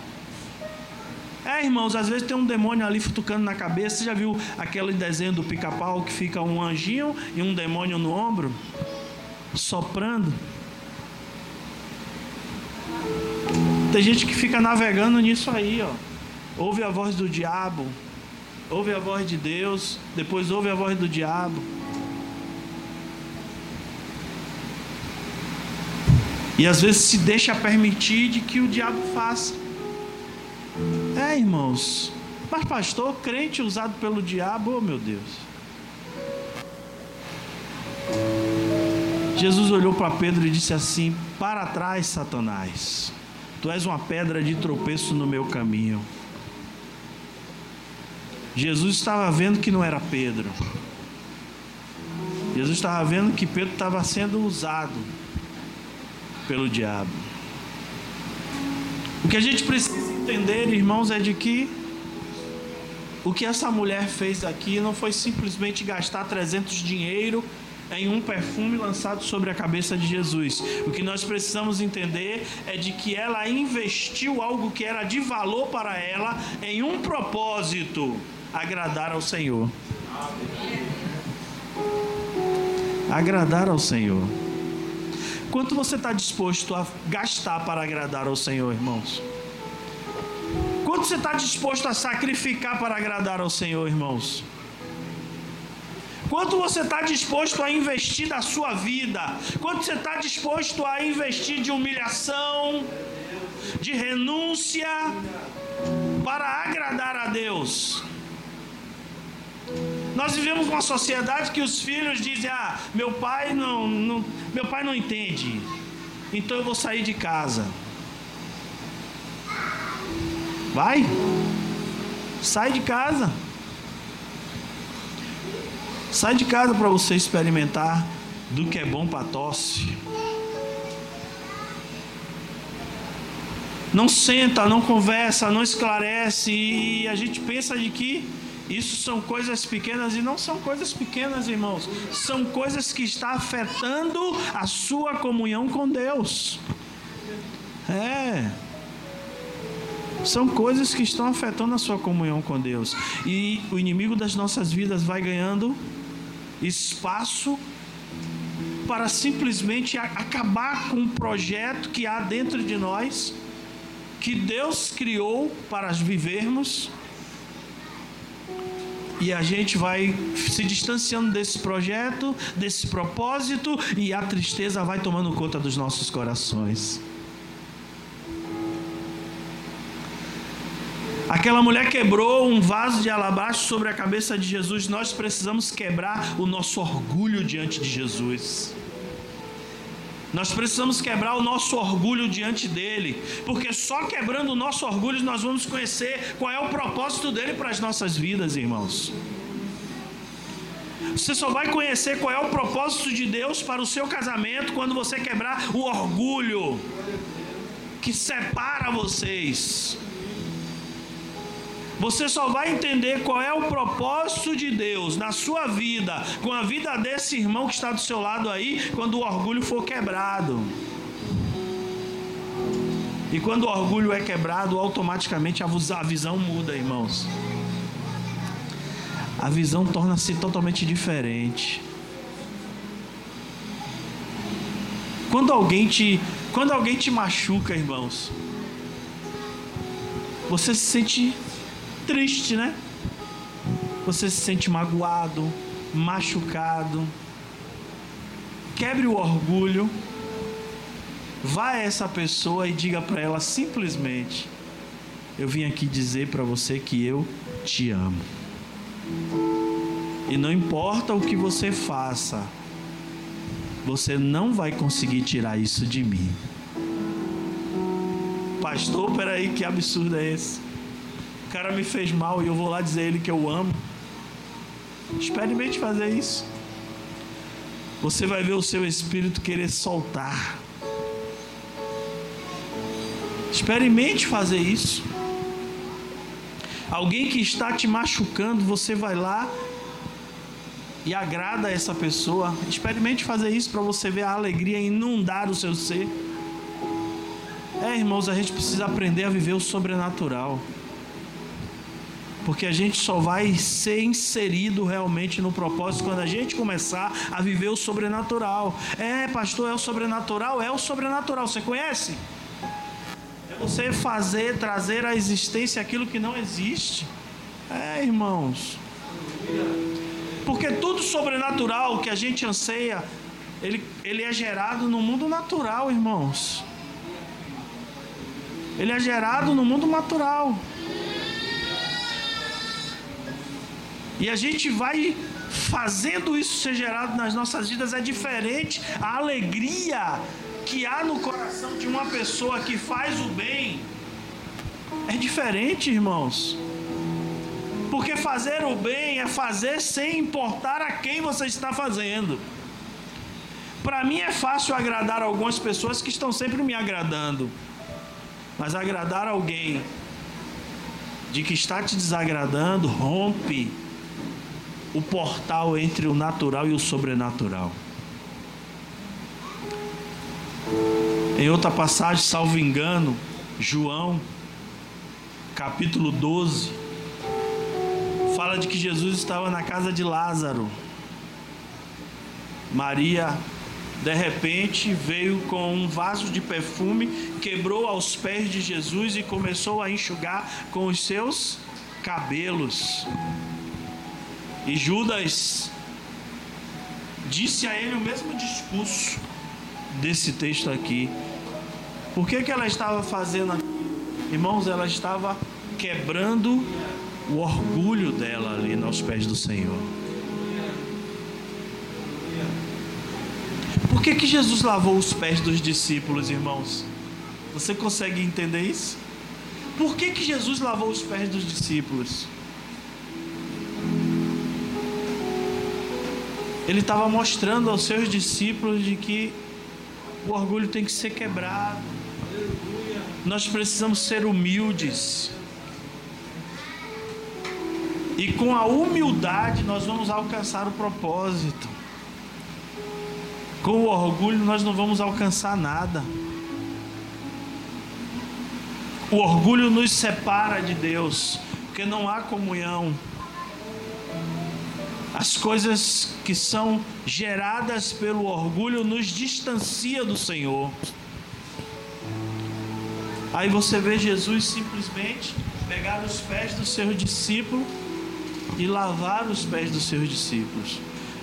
É, irmãos, às vezes tem um demônio ali futucando na cabeça. Você já viu aquele desenho do pica-pau que fica um anjinho e um demônio no ombro? Soprando. Tem gente que fica navegando nisso aí, ó. Ouve a voz do diabo, ouve a voz de Deus, depois ouve a voz do diabo. E às vezes se deixa permitir de que o diabo faça. É, irmãos. Mas pastor, crente usado pelo diabo, oh meu Deus. Jesus olhou para Pedro e disse assim: Para trás, Satanás. Tu és uma pedra de tropeço no meu caminho. Jesus estava vendo que não era Pedro. Jesus estava vendo que Pedro estava sendo usado pelo diabo. O que a gente precisa entender, irmãos, é de que o que essa mulher fez aqui não foi simplesmente gastar 300 dinheiro em um perfume lançado sobre a cabeça de Jesus. O que nós precisamos entender é de que ela investiu algo que era de valor para ela em um propósito agradar ao Senhor. Agradar ao Senhor. Quanto você está disposto a gastar para agradar ao Senhor, irmãos? Quanto você está disposto a sacrificar para agradar ao Senhor, irmãos? Quanto você está disposto a investir da sua vida? Quanto você está disposto a investir de humilhação, de renúncia, para agradar a Deus? Nós vivemos uma sociedade que os filhos dizem: "Ah, meu pai não, não, meu pai não entende. Então eu vou sair de casa." Vai. Sai de casa. Sai de casa para você experimentar do que é bom para tosse. Não senta, não conversa, não esclarece e a gente pensa de que isso são coisas pequenas e não são coisas pequenas, irmãos. São coisas que estão afetando a sua comunhão com Deus. É. São coisas que estão afetando a sua comunhão com Deus. E o inimigo das nossas vidas vai ganhando espaço para simplesmente acabar com o projeto que há dentro de nós, que Deus criou para vivermos e a gente vai se distanciando desse projeto, desse propósito, e a tristeza vai tomando conta dos nossos corações. Aquela mulher quebrou um vaso de alabastro sobre a cabeça de Jesus. Nós precisamos quebrar o nosso orgulho diante de Jesus. Nós precisamos quebrar o nosso orgulho diante dele, porque só quebrando o nosso orgulho nós vamos conhecer qual é o propósito dele para as nossas vidas, irmãos. Você só vai conhecer qual é o propósito de Deus para o seu casamento quando você quebrar o orgulho que separa vocês. Você só vai entender qual é o propósito de Deus na sua vida, com a vida desse irmão que está do seu lado aí, quando o orgulho for quebrado. E quando o orgulho é quebrado, automaticamente a visão muda, irmãos. A visão torna-se totalmente diferente. Quando alguém te, quando alguém te machuca, irmãos, você se sente triste, né? Você se sente magoado, machucado. Quebre o orgulho Vá a essa pessoa e diga para ela simplesmente: Eu vim aqui dizer para você que eu te amo. E não importa o que você faça, você não vai conseguir tirar isso de mim. Pastor, peraí, que absurdo é esse? O cara me fez mal e eu vou lá dizer a ele que eu amo. Experimente fazer isso. Você vai ver o seu espírito querer soltar. Experimente fazer isso. Alguém que está te machucando, você vai lá e agrada essa pessoa. Experimente fazer isso para você ver a alegria inundar o seu ser. É, irmãos, a gente precisa aprender a viver o sobrenatural. Porque a gente só vai ser inserido realmente no propósito quando a gente começar a viver o sobrenatural. É, pastor, é o sobrenatural? É o sobrenatural. Você conhece? você fazer, trazer à existência aquilo que não existe. É, irmãos. Porque tudo sobrenatural que a gente anseia, ele, ele é gerado no mundo natural, irmãos. Ele é gerado no mundo natural. E a gente vai fazendo isso ser gerado nas nossas vidas é diferente. A alegria que há no coração de uma pessoa que faz o bem é diferente, irmãos. Porque fazer o bem é fazer sem importar a quem você está fazendo. Para mim é fácil agradar algumas pessoas que estão sempre me agradando. Mas agradar alguém de que está te desagradando rompe o portal entre o natural e o sobrenatural. Em outra passagem, salvo engano, João, capítulo 12, fala de que Jesus estava na casa de Lázaro. Maria, de repente, veio com um vaso de perfume, quebrou aos pés de Jesus e começou a enxugar com os seus cabelos. E Judas disse a ele o mesmo discurso desse texto aqui. Por que, que ela estava fazendo aquilo? Irmãos, ela estava quebrando o orgulho dela ali nos pés do Senhor. Por que, que Jesus lavou os pés dos discípulos, irmãos? Você consegue entender isso? Por que, que Jesus lavou os pés dos discípulos? Ele estava mostrando aos seus discípulos de que o orgulho tem que ser quebrado. Nós precisamos ser humildes. E com a humildade nós vamos alcançar o propósito. Com o orgulho nós não vamos alcançar nada. O orgulho nos separa de Deus, porque não há comunhão. As coisas que são geradas pelo orgulho nos distancia do Senhor. Aí você vê Jesus simplesmente pegar os pés do seu discípulo e lavar os pés dos seus discípulos.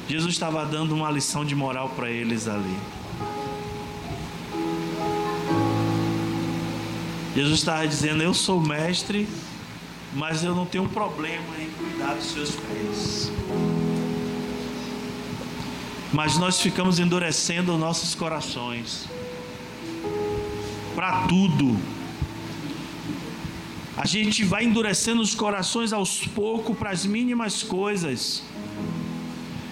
Jesus estava dando uma lição de moral para eles ali. Jesus estava dizendo: Eu sou mestre, mas eu não tenho problema em cuidar dos seus pés. Mas nós ficamos endurecendo nossos corações para tudo a gente vai endurecendo os corações aos poucos para as mínimas coisas.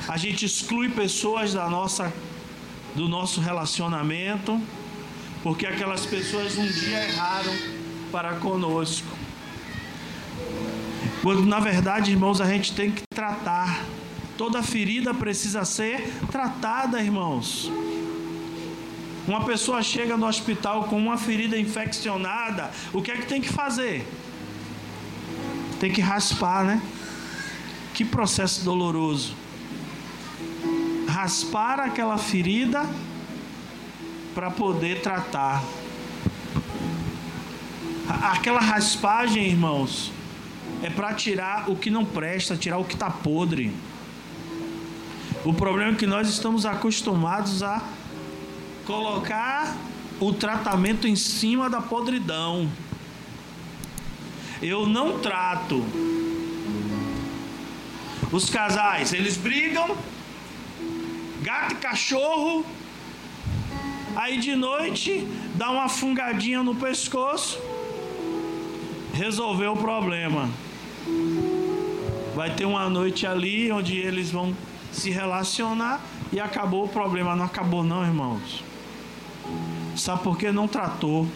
A gente exclui pessoas da nossa do nosso relacionamento, porque aquelas pessoas um dia erraram para conosco. Quando na verdade, irmãos, a gente tem que tratar. Toda ferida precisa ser tratada, irmãos. Uma pessoa chega no hospital com uma ferida infeccionada, o que é que tem que fazer? Tem que raspar, né? Que processo doloroso. Raspar aquela ferida para poder tratar. Aquela raspagem, irmãos, é para tirar o que não presta, tirar o que está podre. O problema é que nós estamos acostumados a colocar o tratamento em cima da podridão. Eu não trato. Os casais, eles brigam, gato e cachorro, aí de noite dá uma fungadinha no pescoço, resolveu o problema. Vai ter uma noite ali onde eles vão se relacionar e acabou o problema. Não acabou, não, irmãos. Sabe por que não tratou?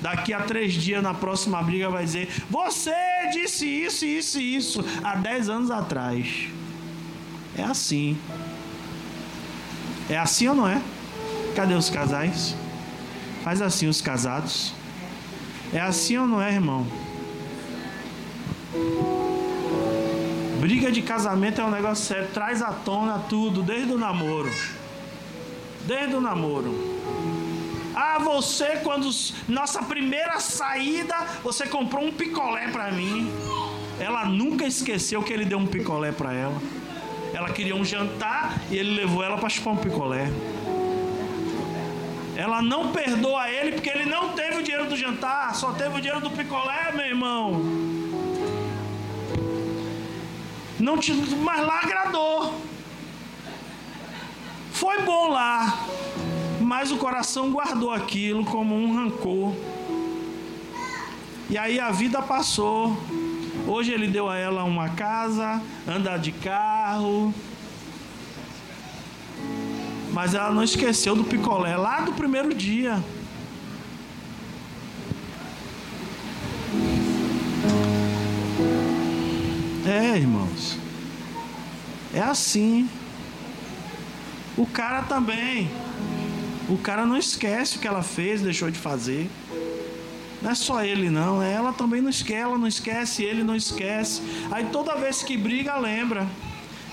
Daqui a três dias, na próxima briga, vai dizer: Você disse isso, isso e isso há dez anos atrás. É assim. É assim ou não é? Cadê os casais? Faz assim os casados. É assim ou não é, irmão? Briga de casamento é um negócio sério, traz à tona tudo, desde o namoro. Desde o namoro. Ah, você, quando nossa primeira saída, você comprou um picolé para mim. Ela nunca esqueceu que ele deu um picolé para ela. Ela queria um jantar e ele levou ela para chupar um picolé. Ela não perdoa ele porque ele não teve o dinheiro do jantar, só teve o dinheiro do picolé, meu irmão. Não te, mas lá agradou. Foi bom lá mas o coração guardou aquilo como um rancor. E aí a vida passou. Hoje ele deu a ela uma casa, andar de carro. Mas ela não esqueceu do picolé lá do primeiro dia. É, irmãos. É assim. O cara também. O cara não esquece o que ela fez, deixou de fazer. Não é só ele não, é ela também não esquece, ela não esquece, ele não esquece. Aí toda vez que briga, lembra.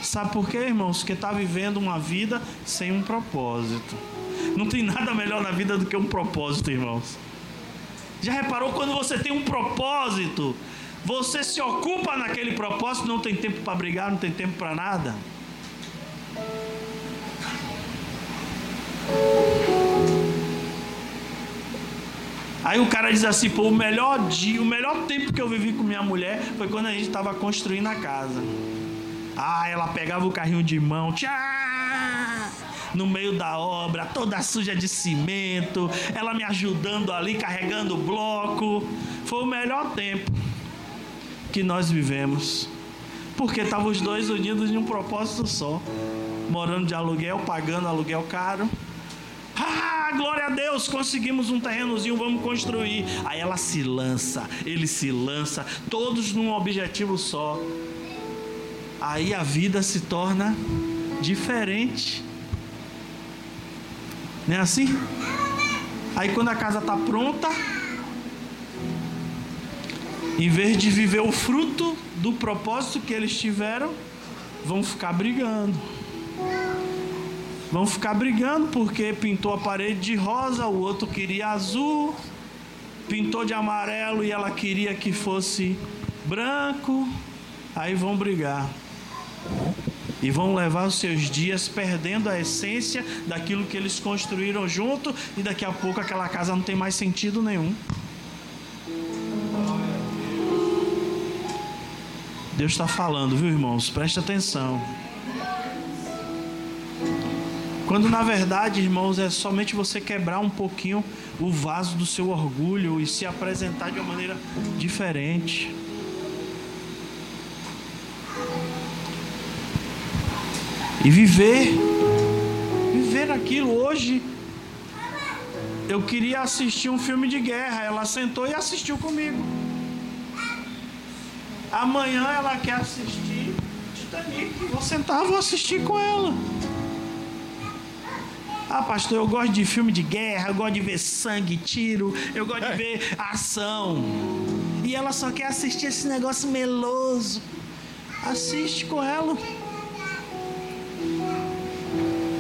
Sabe por quê, irmãos? Porque está vivendo uma vida sem um propósito. Não tem nada melhor na vida do que um propósito, irmãos. Já reparou quando você tem um propósito? Você se ocupa naquele propósito, não tem tempo para brigar, não tem tempo para nada. Aí o cara diz assim, pô, o melhor dia, o melhor tempo que eu vivi com minha mulher foi quando a gente estava construindo a casa. Ah, ela pegava o carrinho de mão, tchau, no meio da obra, toda suja de cimento, ela me ajudando ali, carregando o bloco. Foi o melhor tempo que nós vivemos. Porque estavam os dois unidos em um propósito só. Morando de aluguel, pagando aluguel caro. Ah, glória a Deus, conseguimos um terrenozinho, vamos construir. Aí ela se lança, ele se lança, todos num objetivo só. Aí a vida se torna diferente. Não é assim? Aí quando a casa está pronta, em vez de viver o fruto do propósito que eles tiveram, vão ficar brigando. Vão ficar brigando porque pintou a parede de rosa, o outro queria azul, pintou de amarelo e ela queria que fosse branco. Aí vão brigar. E vão levar os seus dias perdendo a essência daquilo que eles construíram junto, e daqui a pouco aquela casa não tem mais sentido nenhum. Deus está falando, viu, irmãos? Preste atenção. Quando na verdade, irmãos, é somente você quebrar um pouquinho o vaso do seu orgulho e se apresentar de uma maneira diferente. E viver, viver aquilo. Hoje, eu queria assistir um filme de guerra. Ela sentou e assistiu comigo. Amanhã ela quer assistir Titanic. Vou sentar, vou assistir com ela. Ah, pastor, eu gosto de filme de guerra, eu gosto de ver sangue, tiro, eu gosto de é. ver ação. E ela só quer assistir esse negócio meloso. Assiste com ela.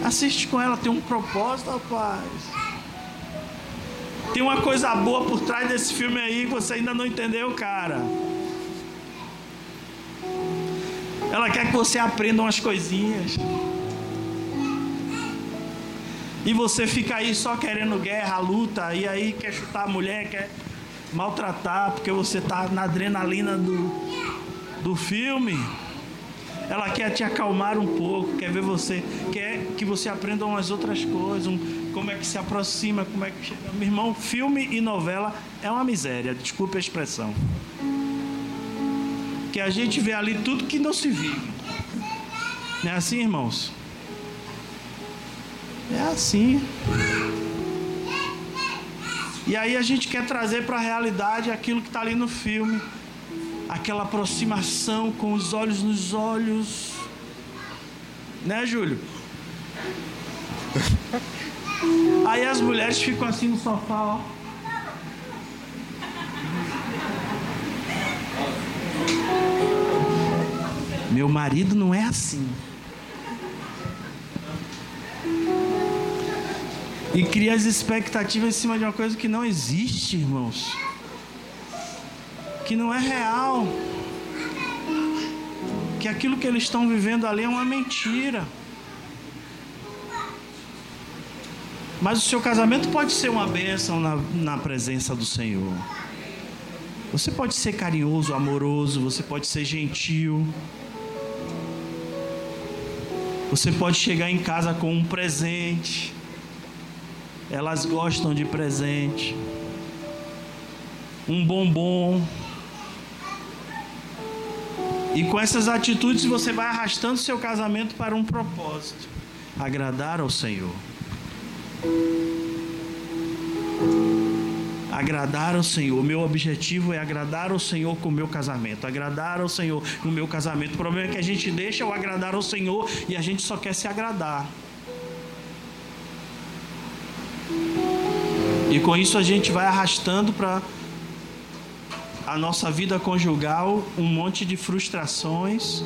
Assiste com ela, tem um propósito, rapaz. Tem uma coisa boa por trás desse filme aí que você ainda não entendeu, cara. Ela quer que você aprenda umas coisinhas. E você fica aí só querendo guerra, luta, e aí quer chutar a mulher, quer maltratar, porque você está na adrenalina do, do filme. Ela quer te acalmar um pouco, quer ver você, quer que você aprenda umas outras coisas, um, como é que se aproxima, como é que chega. Meu irmão, filme e novela é uma miséria, desculpe a expressão. Que a gente vê ali tudo que não se vive. Não é assim, irmãos? É assim. E aí a gente quer trazer para a realidade aquilo que está ali no filme, aquela aproximação com os olhos nos olhos, né, Júlio? Aí as mulheres ficam assim no sofá, ó. Meu marido não é assim. E cria as expectativas em cima de uma coisa que não existe, irmãos. Que não é real. Que aquilo que eles estão vivendo ali é uma mentira. Mas o seu casamento pode ser uma bênção na, na presença do Senhor. Você pode ser carinhoso, amoroso, você pode ser gentil. Você pode chegar em casa com um presente. Elas gostam de presente. Um bombom. E com essas atitudes você vai arrastando seu casamento para um propósito: agradar ao Senhor. Agradar ao Senhor. O meu objetivo é agradar ao Senhor com o meu casamento. Agradar ao Senhor com o meu casamento. O problema é que a gente deixa o agradar ao Senhor e a gente só quer se agradar. E com isso a gente vai arrastando para a nossa vida conjugal um monte de frustrações,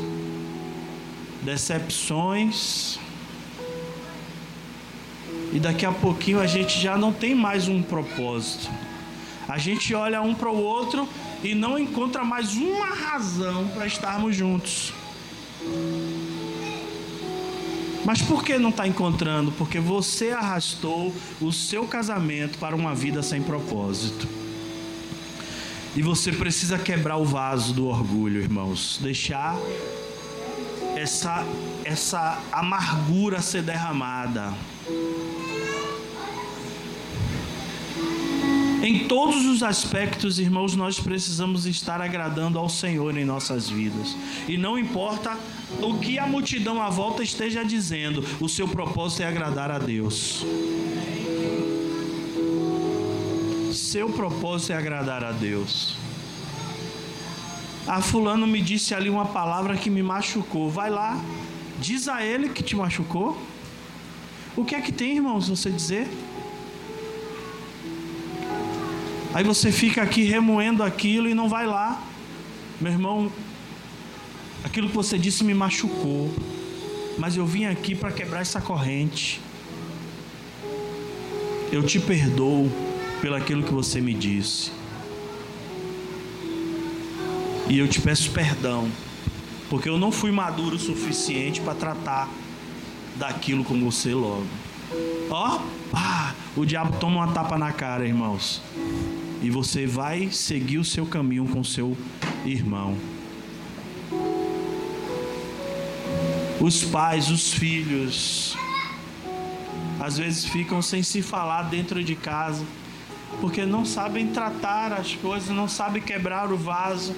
decepções. E daqui a pouquinho a gente já não tem mais um propósito. A gente olha um para o outro e não encontra mais uma razão para estarmos juntos. Mas por que não está encontrando? Porque você arrastou o seu casamento para uma vida sem propósito. E você precisa quebrar o vaso do orgulho, irmãos. Deixar essa, essa amargura ser derramada. Em todos os aspectos, irmãos, nós precisamos estar agradando ao Senhor em nossas vidas. E não importa o que a multidão à volta esteja dizendo, o seu propósito é agradar a Deus. Seu propósito é agradar a Deus. Ah, fulano me disse ali uma palavra que me machucou. Vai lá, diz a ele que te machucou. O que é que tem, irmãos, você dizer? Aí você fica aqui remoendo aquilo e não vai lá. Meu irmão, aquilo que você disse me machucou, mas eu vim aqui para quebrar essa corrente. Eu te perdoo pelo aquilo que você me disse. E eu te peço perdão, porque eu não fui maduro o suficiente para tratar daquilo com você logo. Ó, pá, o diabo toma uma tapa na cara, irmãos e você vai seguir o seu caminho com seu irmão. Os pais, os filhos, às vezes ficam sem se falar dentro de casa, porque não sabem tratar as coisas, não sabem quebrar o vaso.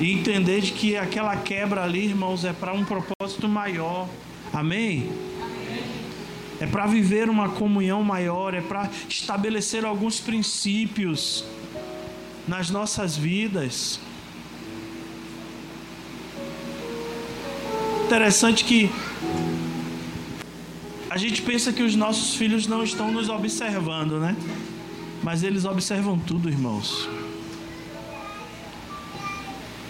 E entender de que aquela quebra ali, irmãos, é para um propósito maior. Amém? É para viver uma comunhão maior, é para estabelecer alguns princípios nas nossas vidas. Interessante que a gente pensa que os nossos filhos não estão nos observando, né? Mas eles observam tudo, irmãos.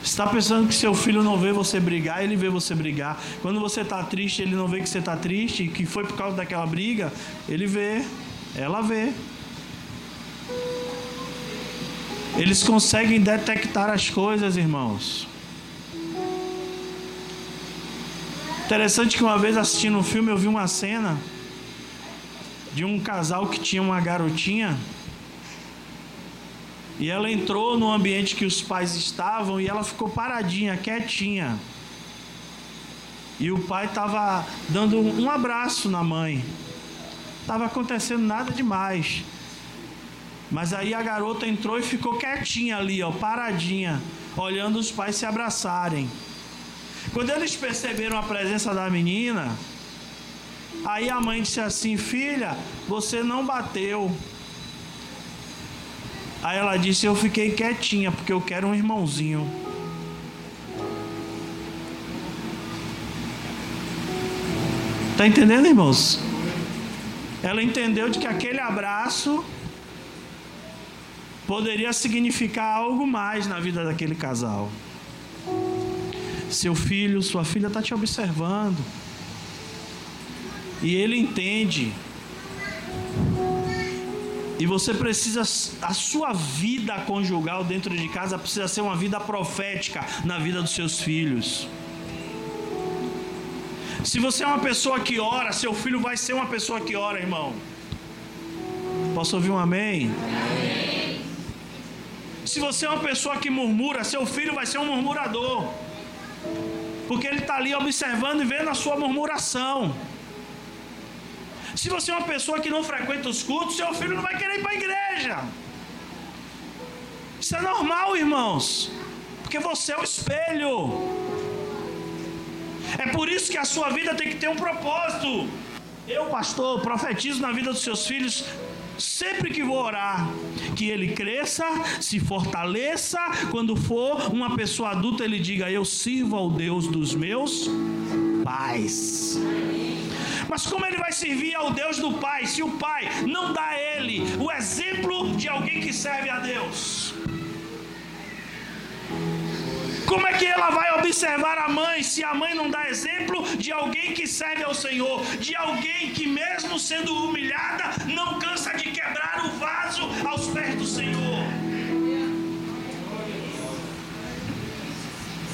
Está pensando que seu filho não vê você brigar, ele vê você brigar. Quando você está triste, ele não vê que você está triste, que foi por causa daquela briga, ele vê, ela vê. Eles conseguem detectar as coisas, irmãos. Interessante que uma vez assistindo um filme eu vi uma cena de um casal que tinha uma garotinha e ela entrou no ambiente que os pais estavam e ela ficou paradinha, quietinha. E o pai estava dando um abraço na mãe. Estava acontecendo nada demais. Mas aí a garota entrou e ficou quietinha ali, ó, paradinha, olhando os pais se abraçarem. Quando eles perceberam a presença da menina, aí a mãe disse assim: Filha, você não bateu. Aí ela disse: Eu fiquei quietinha porque eu quero um irmãozinho. Tá entendendo, irmãos? Ela entendeu de que aquele abraço poderia significar algo mais na vida daquele casal. Seu filho, sua filha está te observando. E ele entende. E você precisa, a sua vida conjugal dentro de casa precisa ser uma vida profética na vida dos seus filhos. Se você é uma pessoa que ora, seu filho vai ser uma pessoa que ora, irmão. Posso ouvir um amém? amém. Se você é uma pessoa que murmura, seu filho vai ser um murmurador porque ele está ali observando e vendo a sua murmuração. Se você é uma pessoa que não frequenta os cultos, seu filho não vai querer ir para a igreja. Isso é normal, irmãos, porque você é o espelho. É por isso que a sua vida tem que ter um propósito. Eu, pastor, profetizo na vida dos seus filhos sempre que vou orar, que ele cresça, se fortaleça, quando for uma pessoa adulta, ele diga: Eu sirvo ao Deus dos meus pais. Mas como ele vai servir ao Deus do Pai se o Pai não dá a ele o exemplo de alguém que serve a Deus? Como é que ela vai observar a mãe se a mãe não dá exemplo de alguém que serve ao Senhor, de alguém que, mesmo sendo humilhada, não cansa de quebrar o vaso aos pés do Senhor?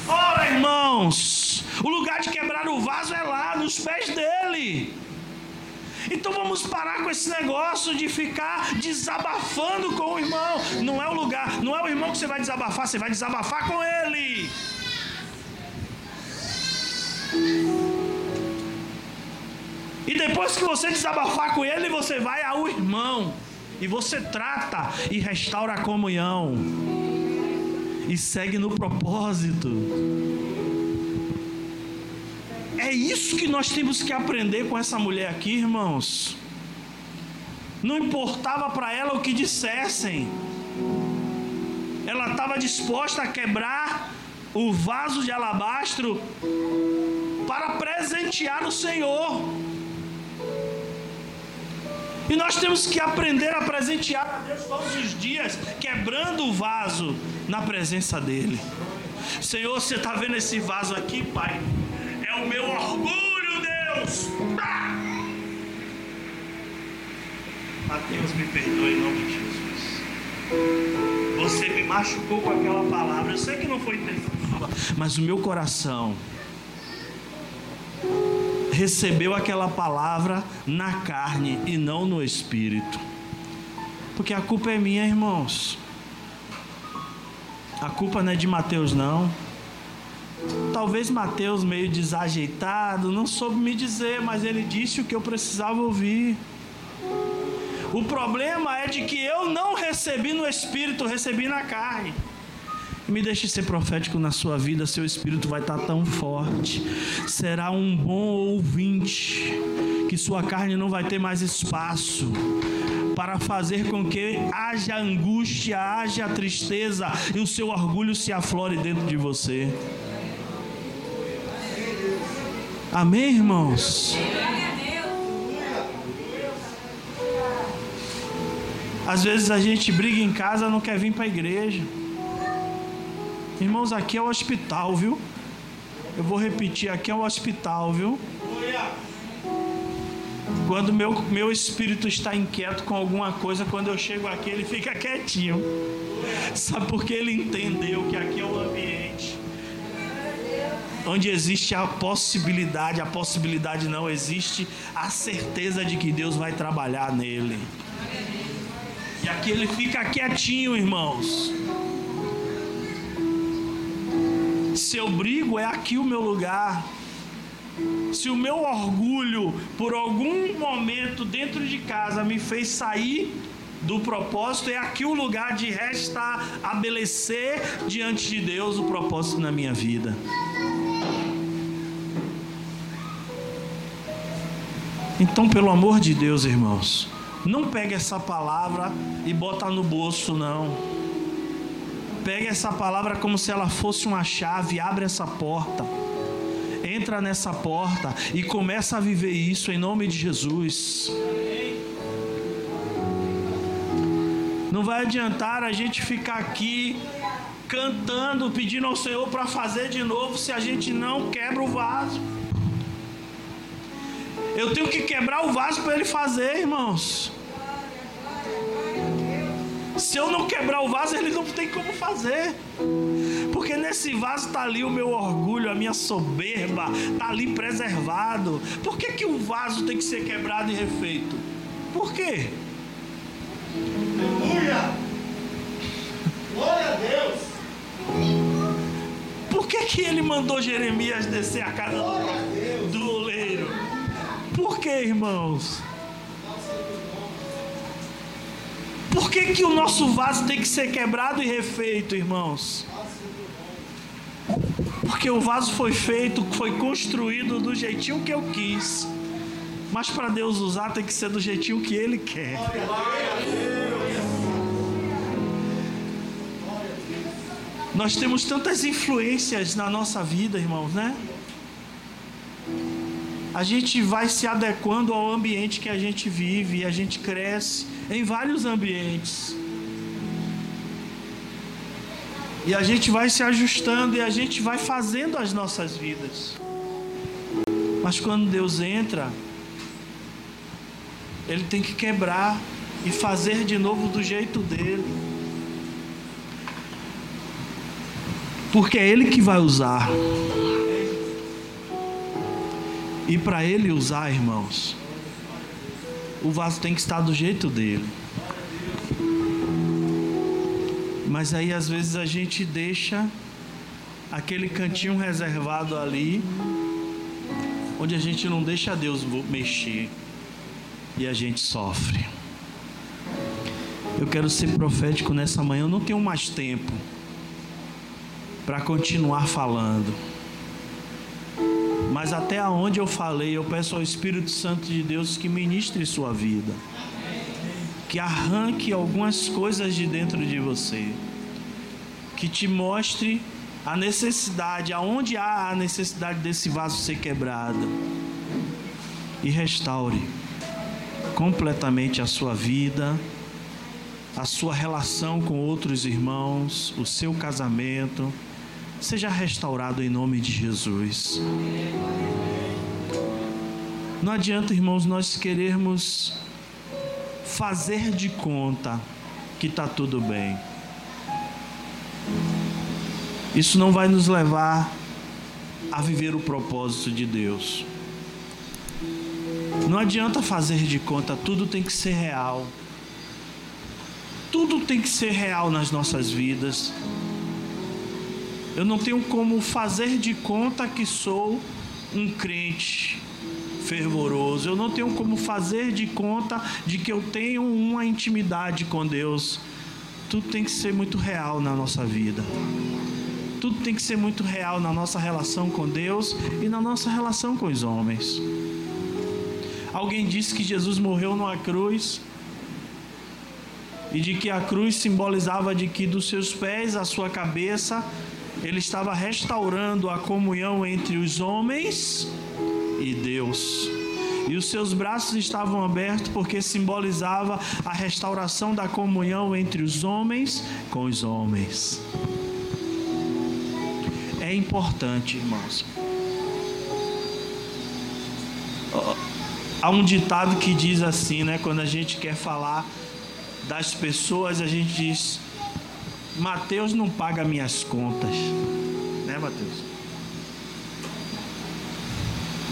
Ora, irmãos, o lugar de quebrar o vaso é lá, nos pés dele. Então vamos parar com esse negócio de ficar desabafando com o irmão. Não é o lugar, não é o irmão que você vai desabafar, você vai desabafar com ele. E depois que você desabafar com ele, você vai ao irmão. E você trata e restaura a comunhão. E segue no propósito. É isso que nós temos que aprender com essa mulher aqui, irmãos. Não importava para ela o que dissessem, ela estava disposta a quebrar o vaso de alabastro para presentear o Senhor. E nós temos que aprender a presentear a Deus todos os dias, quebrando o vaso na presença dEle. Senhor, você está vendo esse vaso aqui, Pai? O meu orgulho, Deus. Ah! Mateus, me perdoe em nome de Jesus. Você me machucou com aquela palavra. Eu sei que não foi intenção sua, mas o meu coração recebeu aquela palavra na carne e não no espírito. Porque a culpa é minha, irmãos. A culpa não é de Mateus, não. Talvez Mateus, meio desajeitado, não soube me dizer, mas ele disse o que eu precisava ouvir. O problema é de que eu não recebi no espírito, recebi na carne. Me deixe ser profético na sua vida, seu espírito vai estar tão forte. Será um bom ouvinte, que sua carne não vai ter mais espaço para fazer com que haja angústia, haja tristeza e o seu orgulho se aflore dentro de você. Amém, irmãos? Às vezes a gente briga em casa, não quer vir para a igreja. Irmãos, aqui é o hospital, viu? Eu vou repetir, aqui é o hospital, viu? Quando meu, meu espírito está inquieto com alguma coisa, quando eu chego aqui, ele fica quietinho. Sabe por que ele entendeu que aqui é o ambiente onde existe a possibilidade, a possibilidade não existe a certeza de que Deus vai trabalhar nele. E aqui ele fica quietinho, irmãos. Se eu brigo, é aqui o meu lugar. Se o meu orgulho, por algum momento dentro de casa, me fez sair do propósito, é aqui o lugar de restabelecer diante de Deus o propósito na minha vida. Então, pelo amor de Deus, irmãos, não pegue essa palavra e bota no bolso, não. Pegue essa palavra como se ela fosse uma chave, abre essa porta. Entra nessa porta e começa a viver isso em nome de Jesus. Não vai adiantar a gente ficar aqui cantando, pedindo ao Senhor para fazer de novo se a gente não quebra o vaso. Eu tenho que quebrar o vaso para ele fazer, irmãos. Se eu não quebrar o vaso, ele não tem como fazer. Porque nesse vaso está ali o meu orgulho, a minha soberba, está ali preservado. Por que, que o vaso tem que ser quebrado e refeito? Por quê? Aleluia! Glória a Deus! Por que, que ele mandou Jeremias descer a casa do oleiro? Por que, irmãos? Por que, que o nosso vaso tem que ser quebrado e refeito, irmãos? Porque o vaso foi feito, foi construído do jeitinho que eu quis. Mas para Deus usar tem que ser do jeitinho que Ele quer. Nós temos tantas influências na nossa vida, irmãos, né? A gente vai se adequando ao ambiente que a gente vive, a gente cresce em vários ambientes. E a gente vai se ajustando e a gente vai fazendo as nossas vidas. Mas quando Deus entra, Ele tem que quebrar e fazer de novo do jeito dele. Porque é Ele que vai usar. E para Ele usar, irmãos, o vaso tem que estar do jeito dele. Mas aí às vezes a gente deixa aquele cantinho reservado ali, onde a gente não deixa Deus mexer e a gente sofre. Eu quero ser profético nessa manhã, eu não tenho mais tempo para continuar falando. Mas até aonde eu falei, eu peço ao Espírito Santo de Deus que ministre sua vida. Que arranque algumas coisas de dentro de você. Que te mostre a necessidade, aonde há a necessidade desse vaso ser quebrado. E restaure completamente a sua vida, a sua relação com outros irmãos, o seu casamento seja restaurado em nome de Jesus. Não adianta, irmãos, nós querermos fazer de conta que está tudo bem. Isso não vai nos levar a viver o propósito de Deus. Não adianta fazer de conta, tudo tem que ser real. Tudo tem que ser real nas nossas vidas. Eu não tenho como fazer de conta que sou um crente fervoroso. Eu não tenho como fazer de conta de que eu tenho uma intimidade com Deus. tudo tem que ser muito real na nossa vida. Tudo tem que ser muito real na nossa relação com Deus e na nossa relação com os homens. Alguém disse que Jesus morreu numa cruz e de que a cruz simbolizava de que dos seus pés à sua cabeça ele estava restaurando a comunhão entre os homens e Deus. E os seus braços estavam abertos porque simbolizava a restauração da comunhão entre os homens com os homens. É importante, irmãos. Há um ditado que diz assim, né? Quando a gente quer falar das pessoas, a gente diz: Mateus não paga minhas contas. Né, Mateus?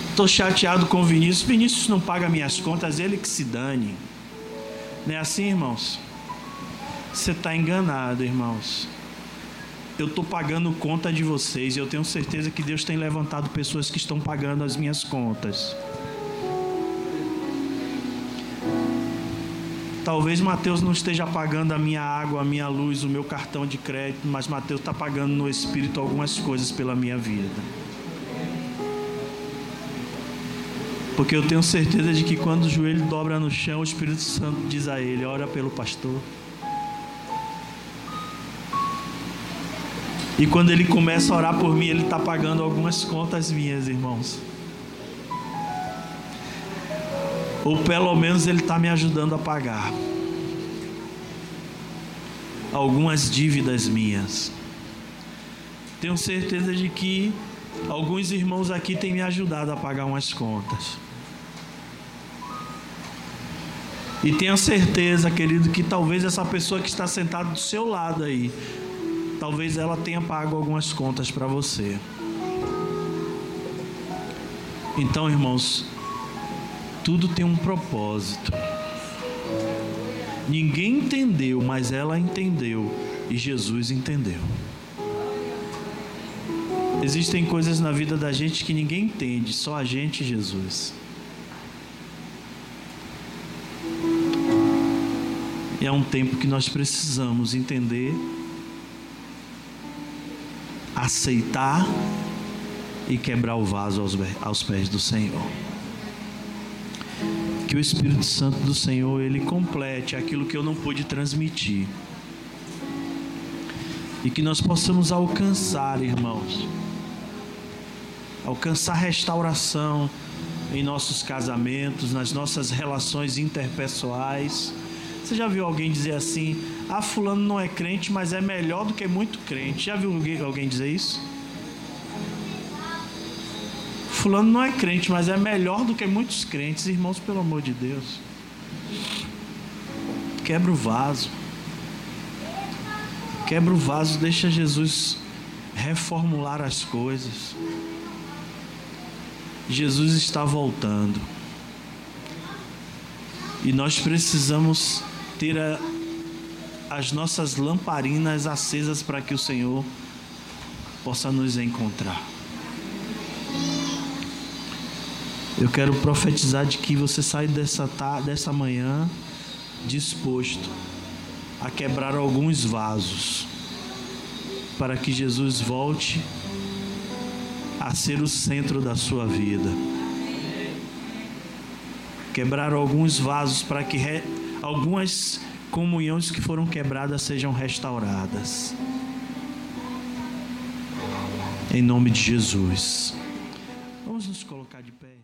Estou chateado com o Vinícius. Vinícius não paga minhas contas, ele que se dane. Não é assim, irmãos? Você está enganado, irmãos. Eu estou pagando conta de vocês e eu tenho certeza que Deus tem levantado pessoas que estão pagando as minhas contas. Talvez Mateus não esteja pagando a minha água, a minha luz, o meu cartão de crédito, mas Mateus está pagando no Espírito algumas coisas pela minha vida. Porque eu tenho certeza de que quando o joelho dobra no chão, o Espírito Santo diz a ele: ora pelo pastor. E quando ele começa a orar por mim, ele está pagando algumas contas minhas, irmãos. Ou pelo menos ele está me ajudando a pagar algumas dívidas minhas. Tenho certeza de que alguns irmãos aqui têm me ajudado a pagar umas contas. E tenha certeza, querido, que talvez essa pessoa que está sentada do seu lado aí, talvez ela tenha pago algumas contas para você. Então, irmãos, tudo tem um propósito. Ninguém entendeu, mas ela entendeu e Jesus entendeu. Existem coisas na vida da gente que ninguém entende, só a gente e Jesus. E é um tempo que nós precisamos entender, aceitar e quebrar o vaso aos, aos pés do Senhor. Que o Espírito Santo do Senhor ele complete aquilo que eu não pude transmitir. E que nós possamos alcançar, irmãos, alcançar restauração em nossos casamentos, nas nossas relações interpessoais você já viu alguém dizer assim: ah, Fulano não é crente, mas é melhor do que muito crente? Já viu alguém dizer isso? Fulano não é crente, mas é melhor do que muitos crentes, irmãos, pelo amor de Deus. Quebra o vaso. Quebra o vaso, deixa Jesus reformular as coisas. Jesus está voltando. E nós precisamos ter a, as nossas lamparinas acesas para que o Senhor possa nos encontrar. Eu quero profetizar de que você sai dessa, dessa manhã disposto a quebrar alguns vasos para que Jesus volte a ser o centro da sua vida. Quebrar alguns vasos para que algumas comunhões que foram quebradas sejam restauradas. Em nome de Jesus. Vamos nos colocar de pé.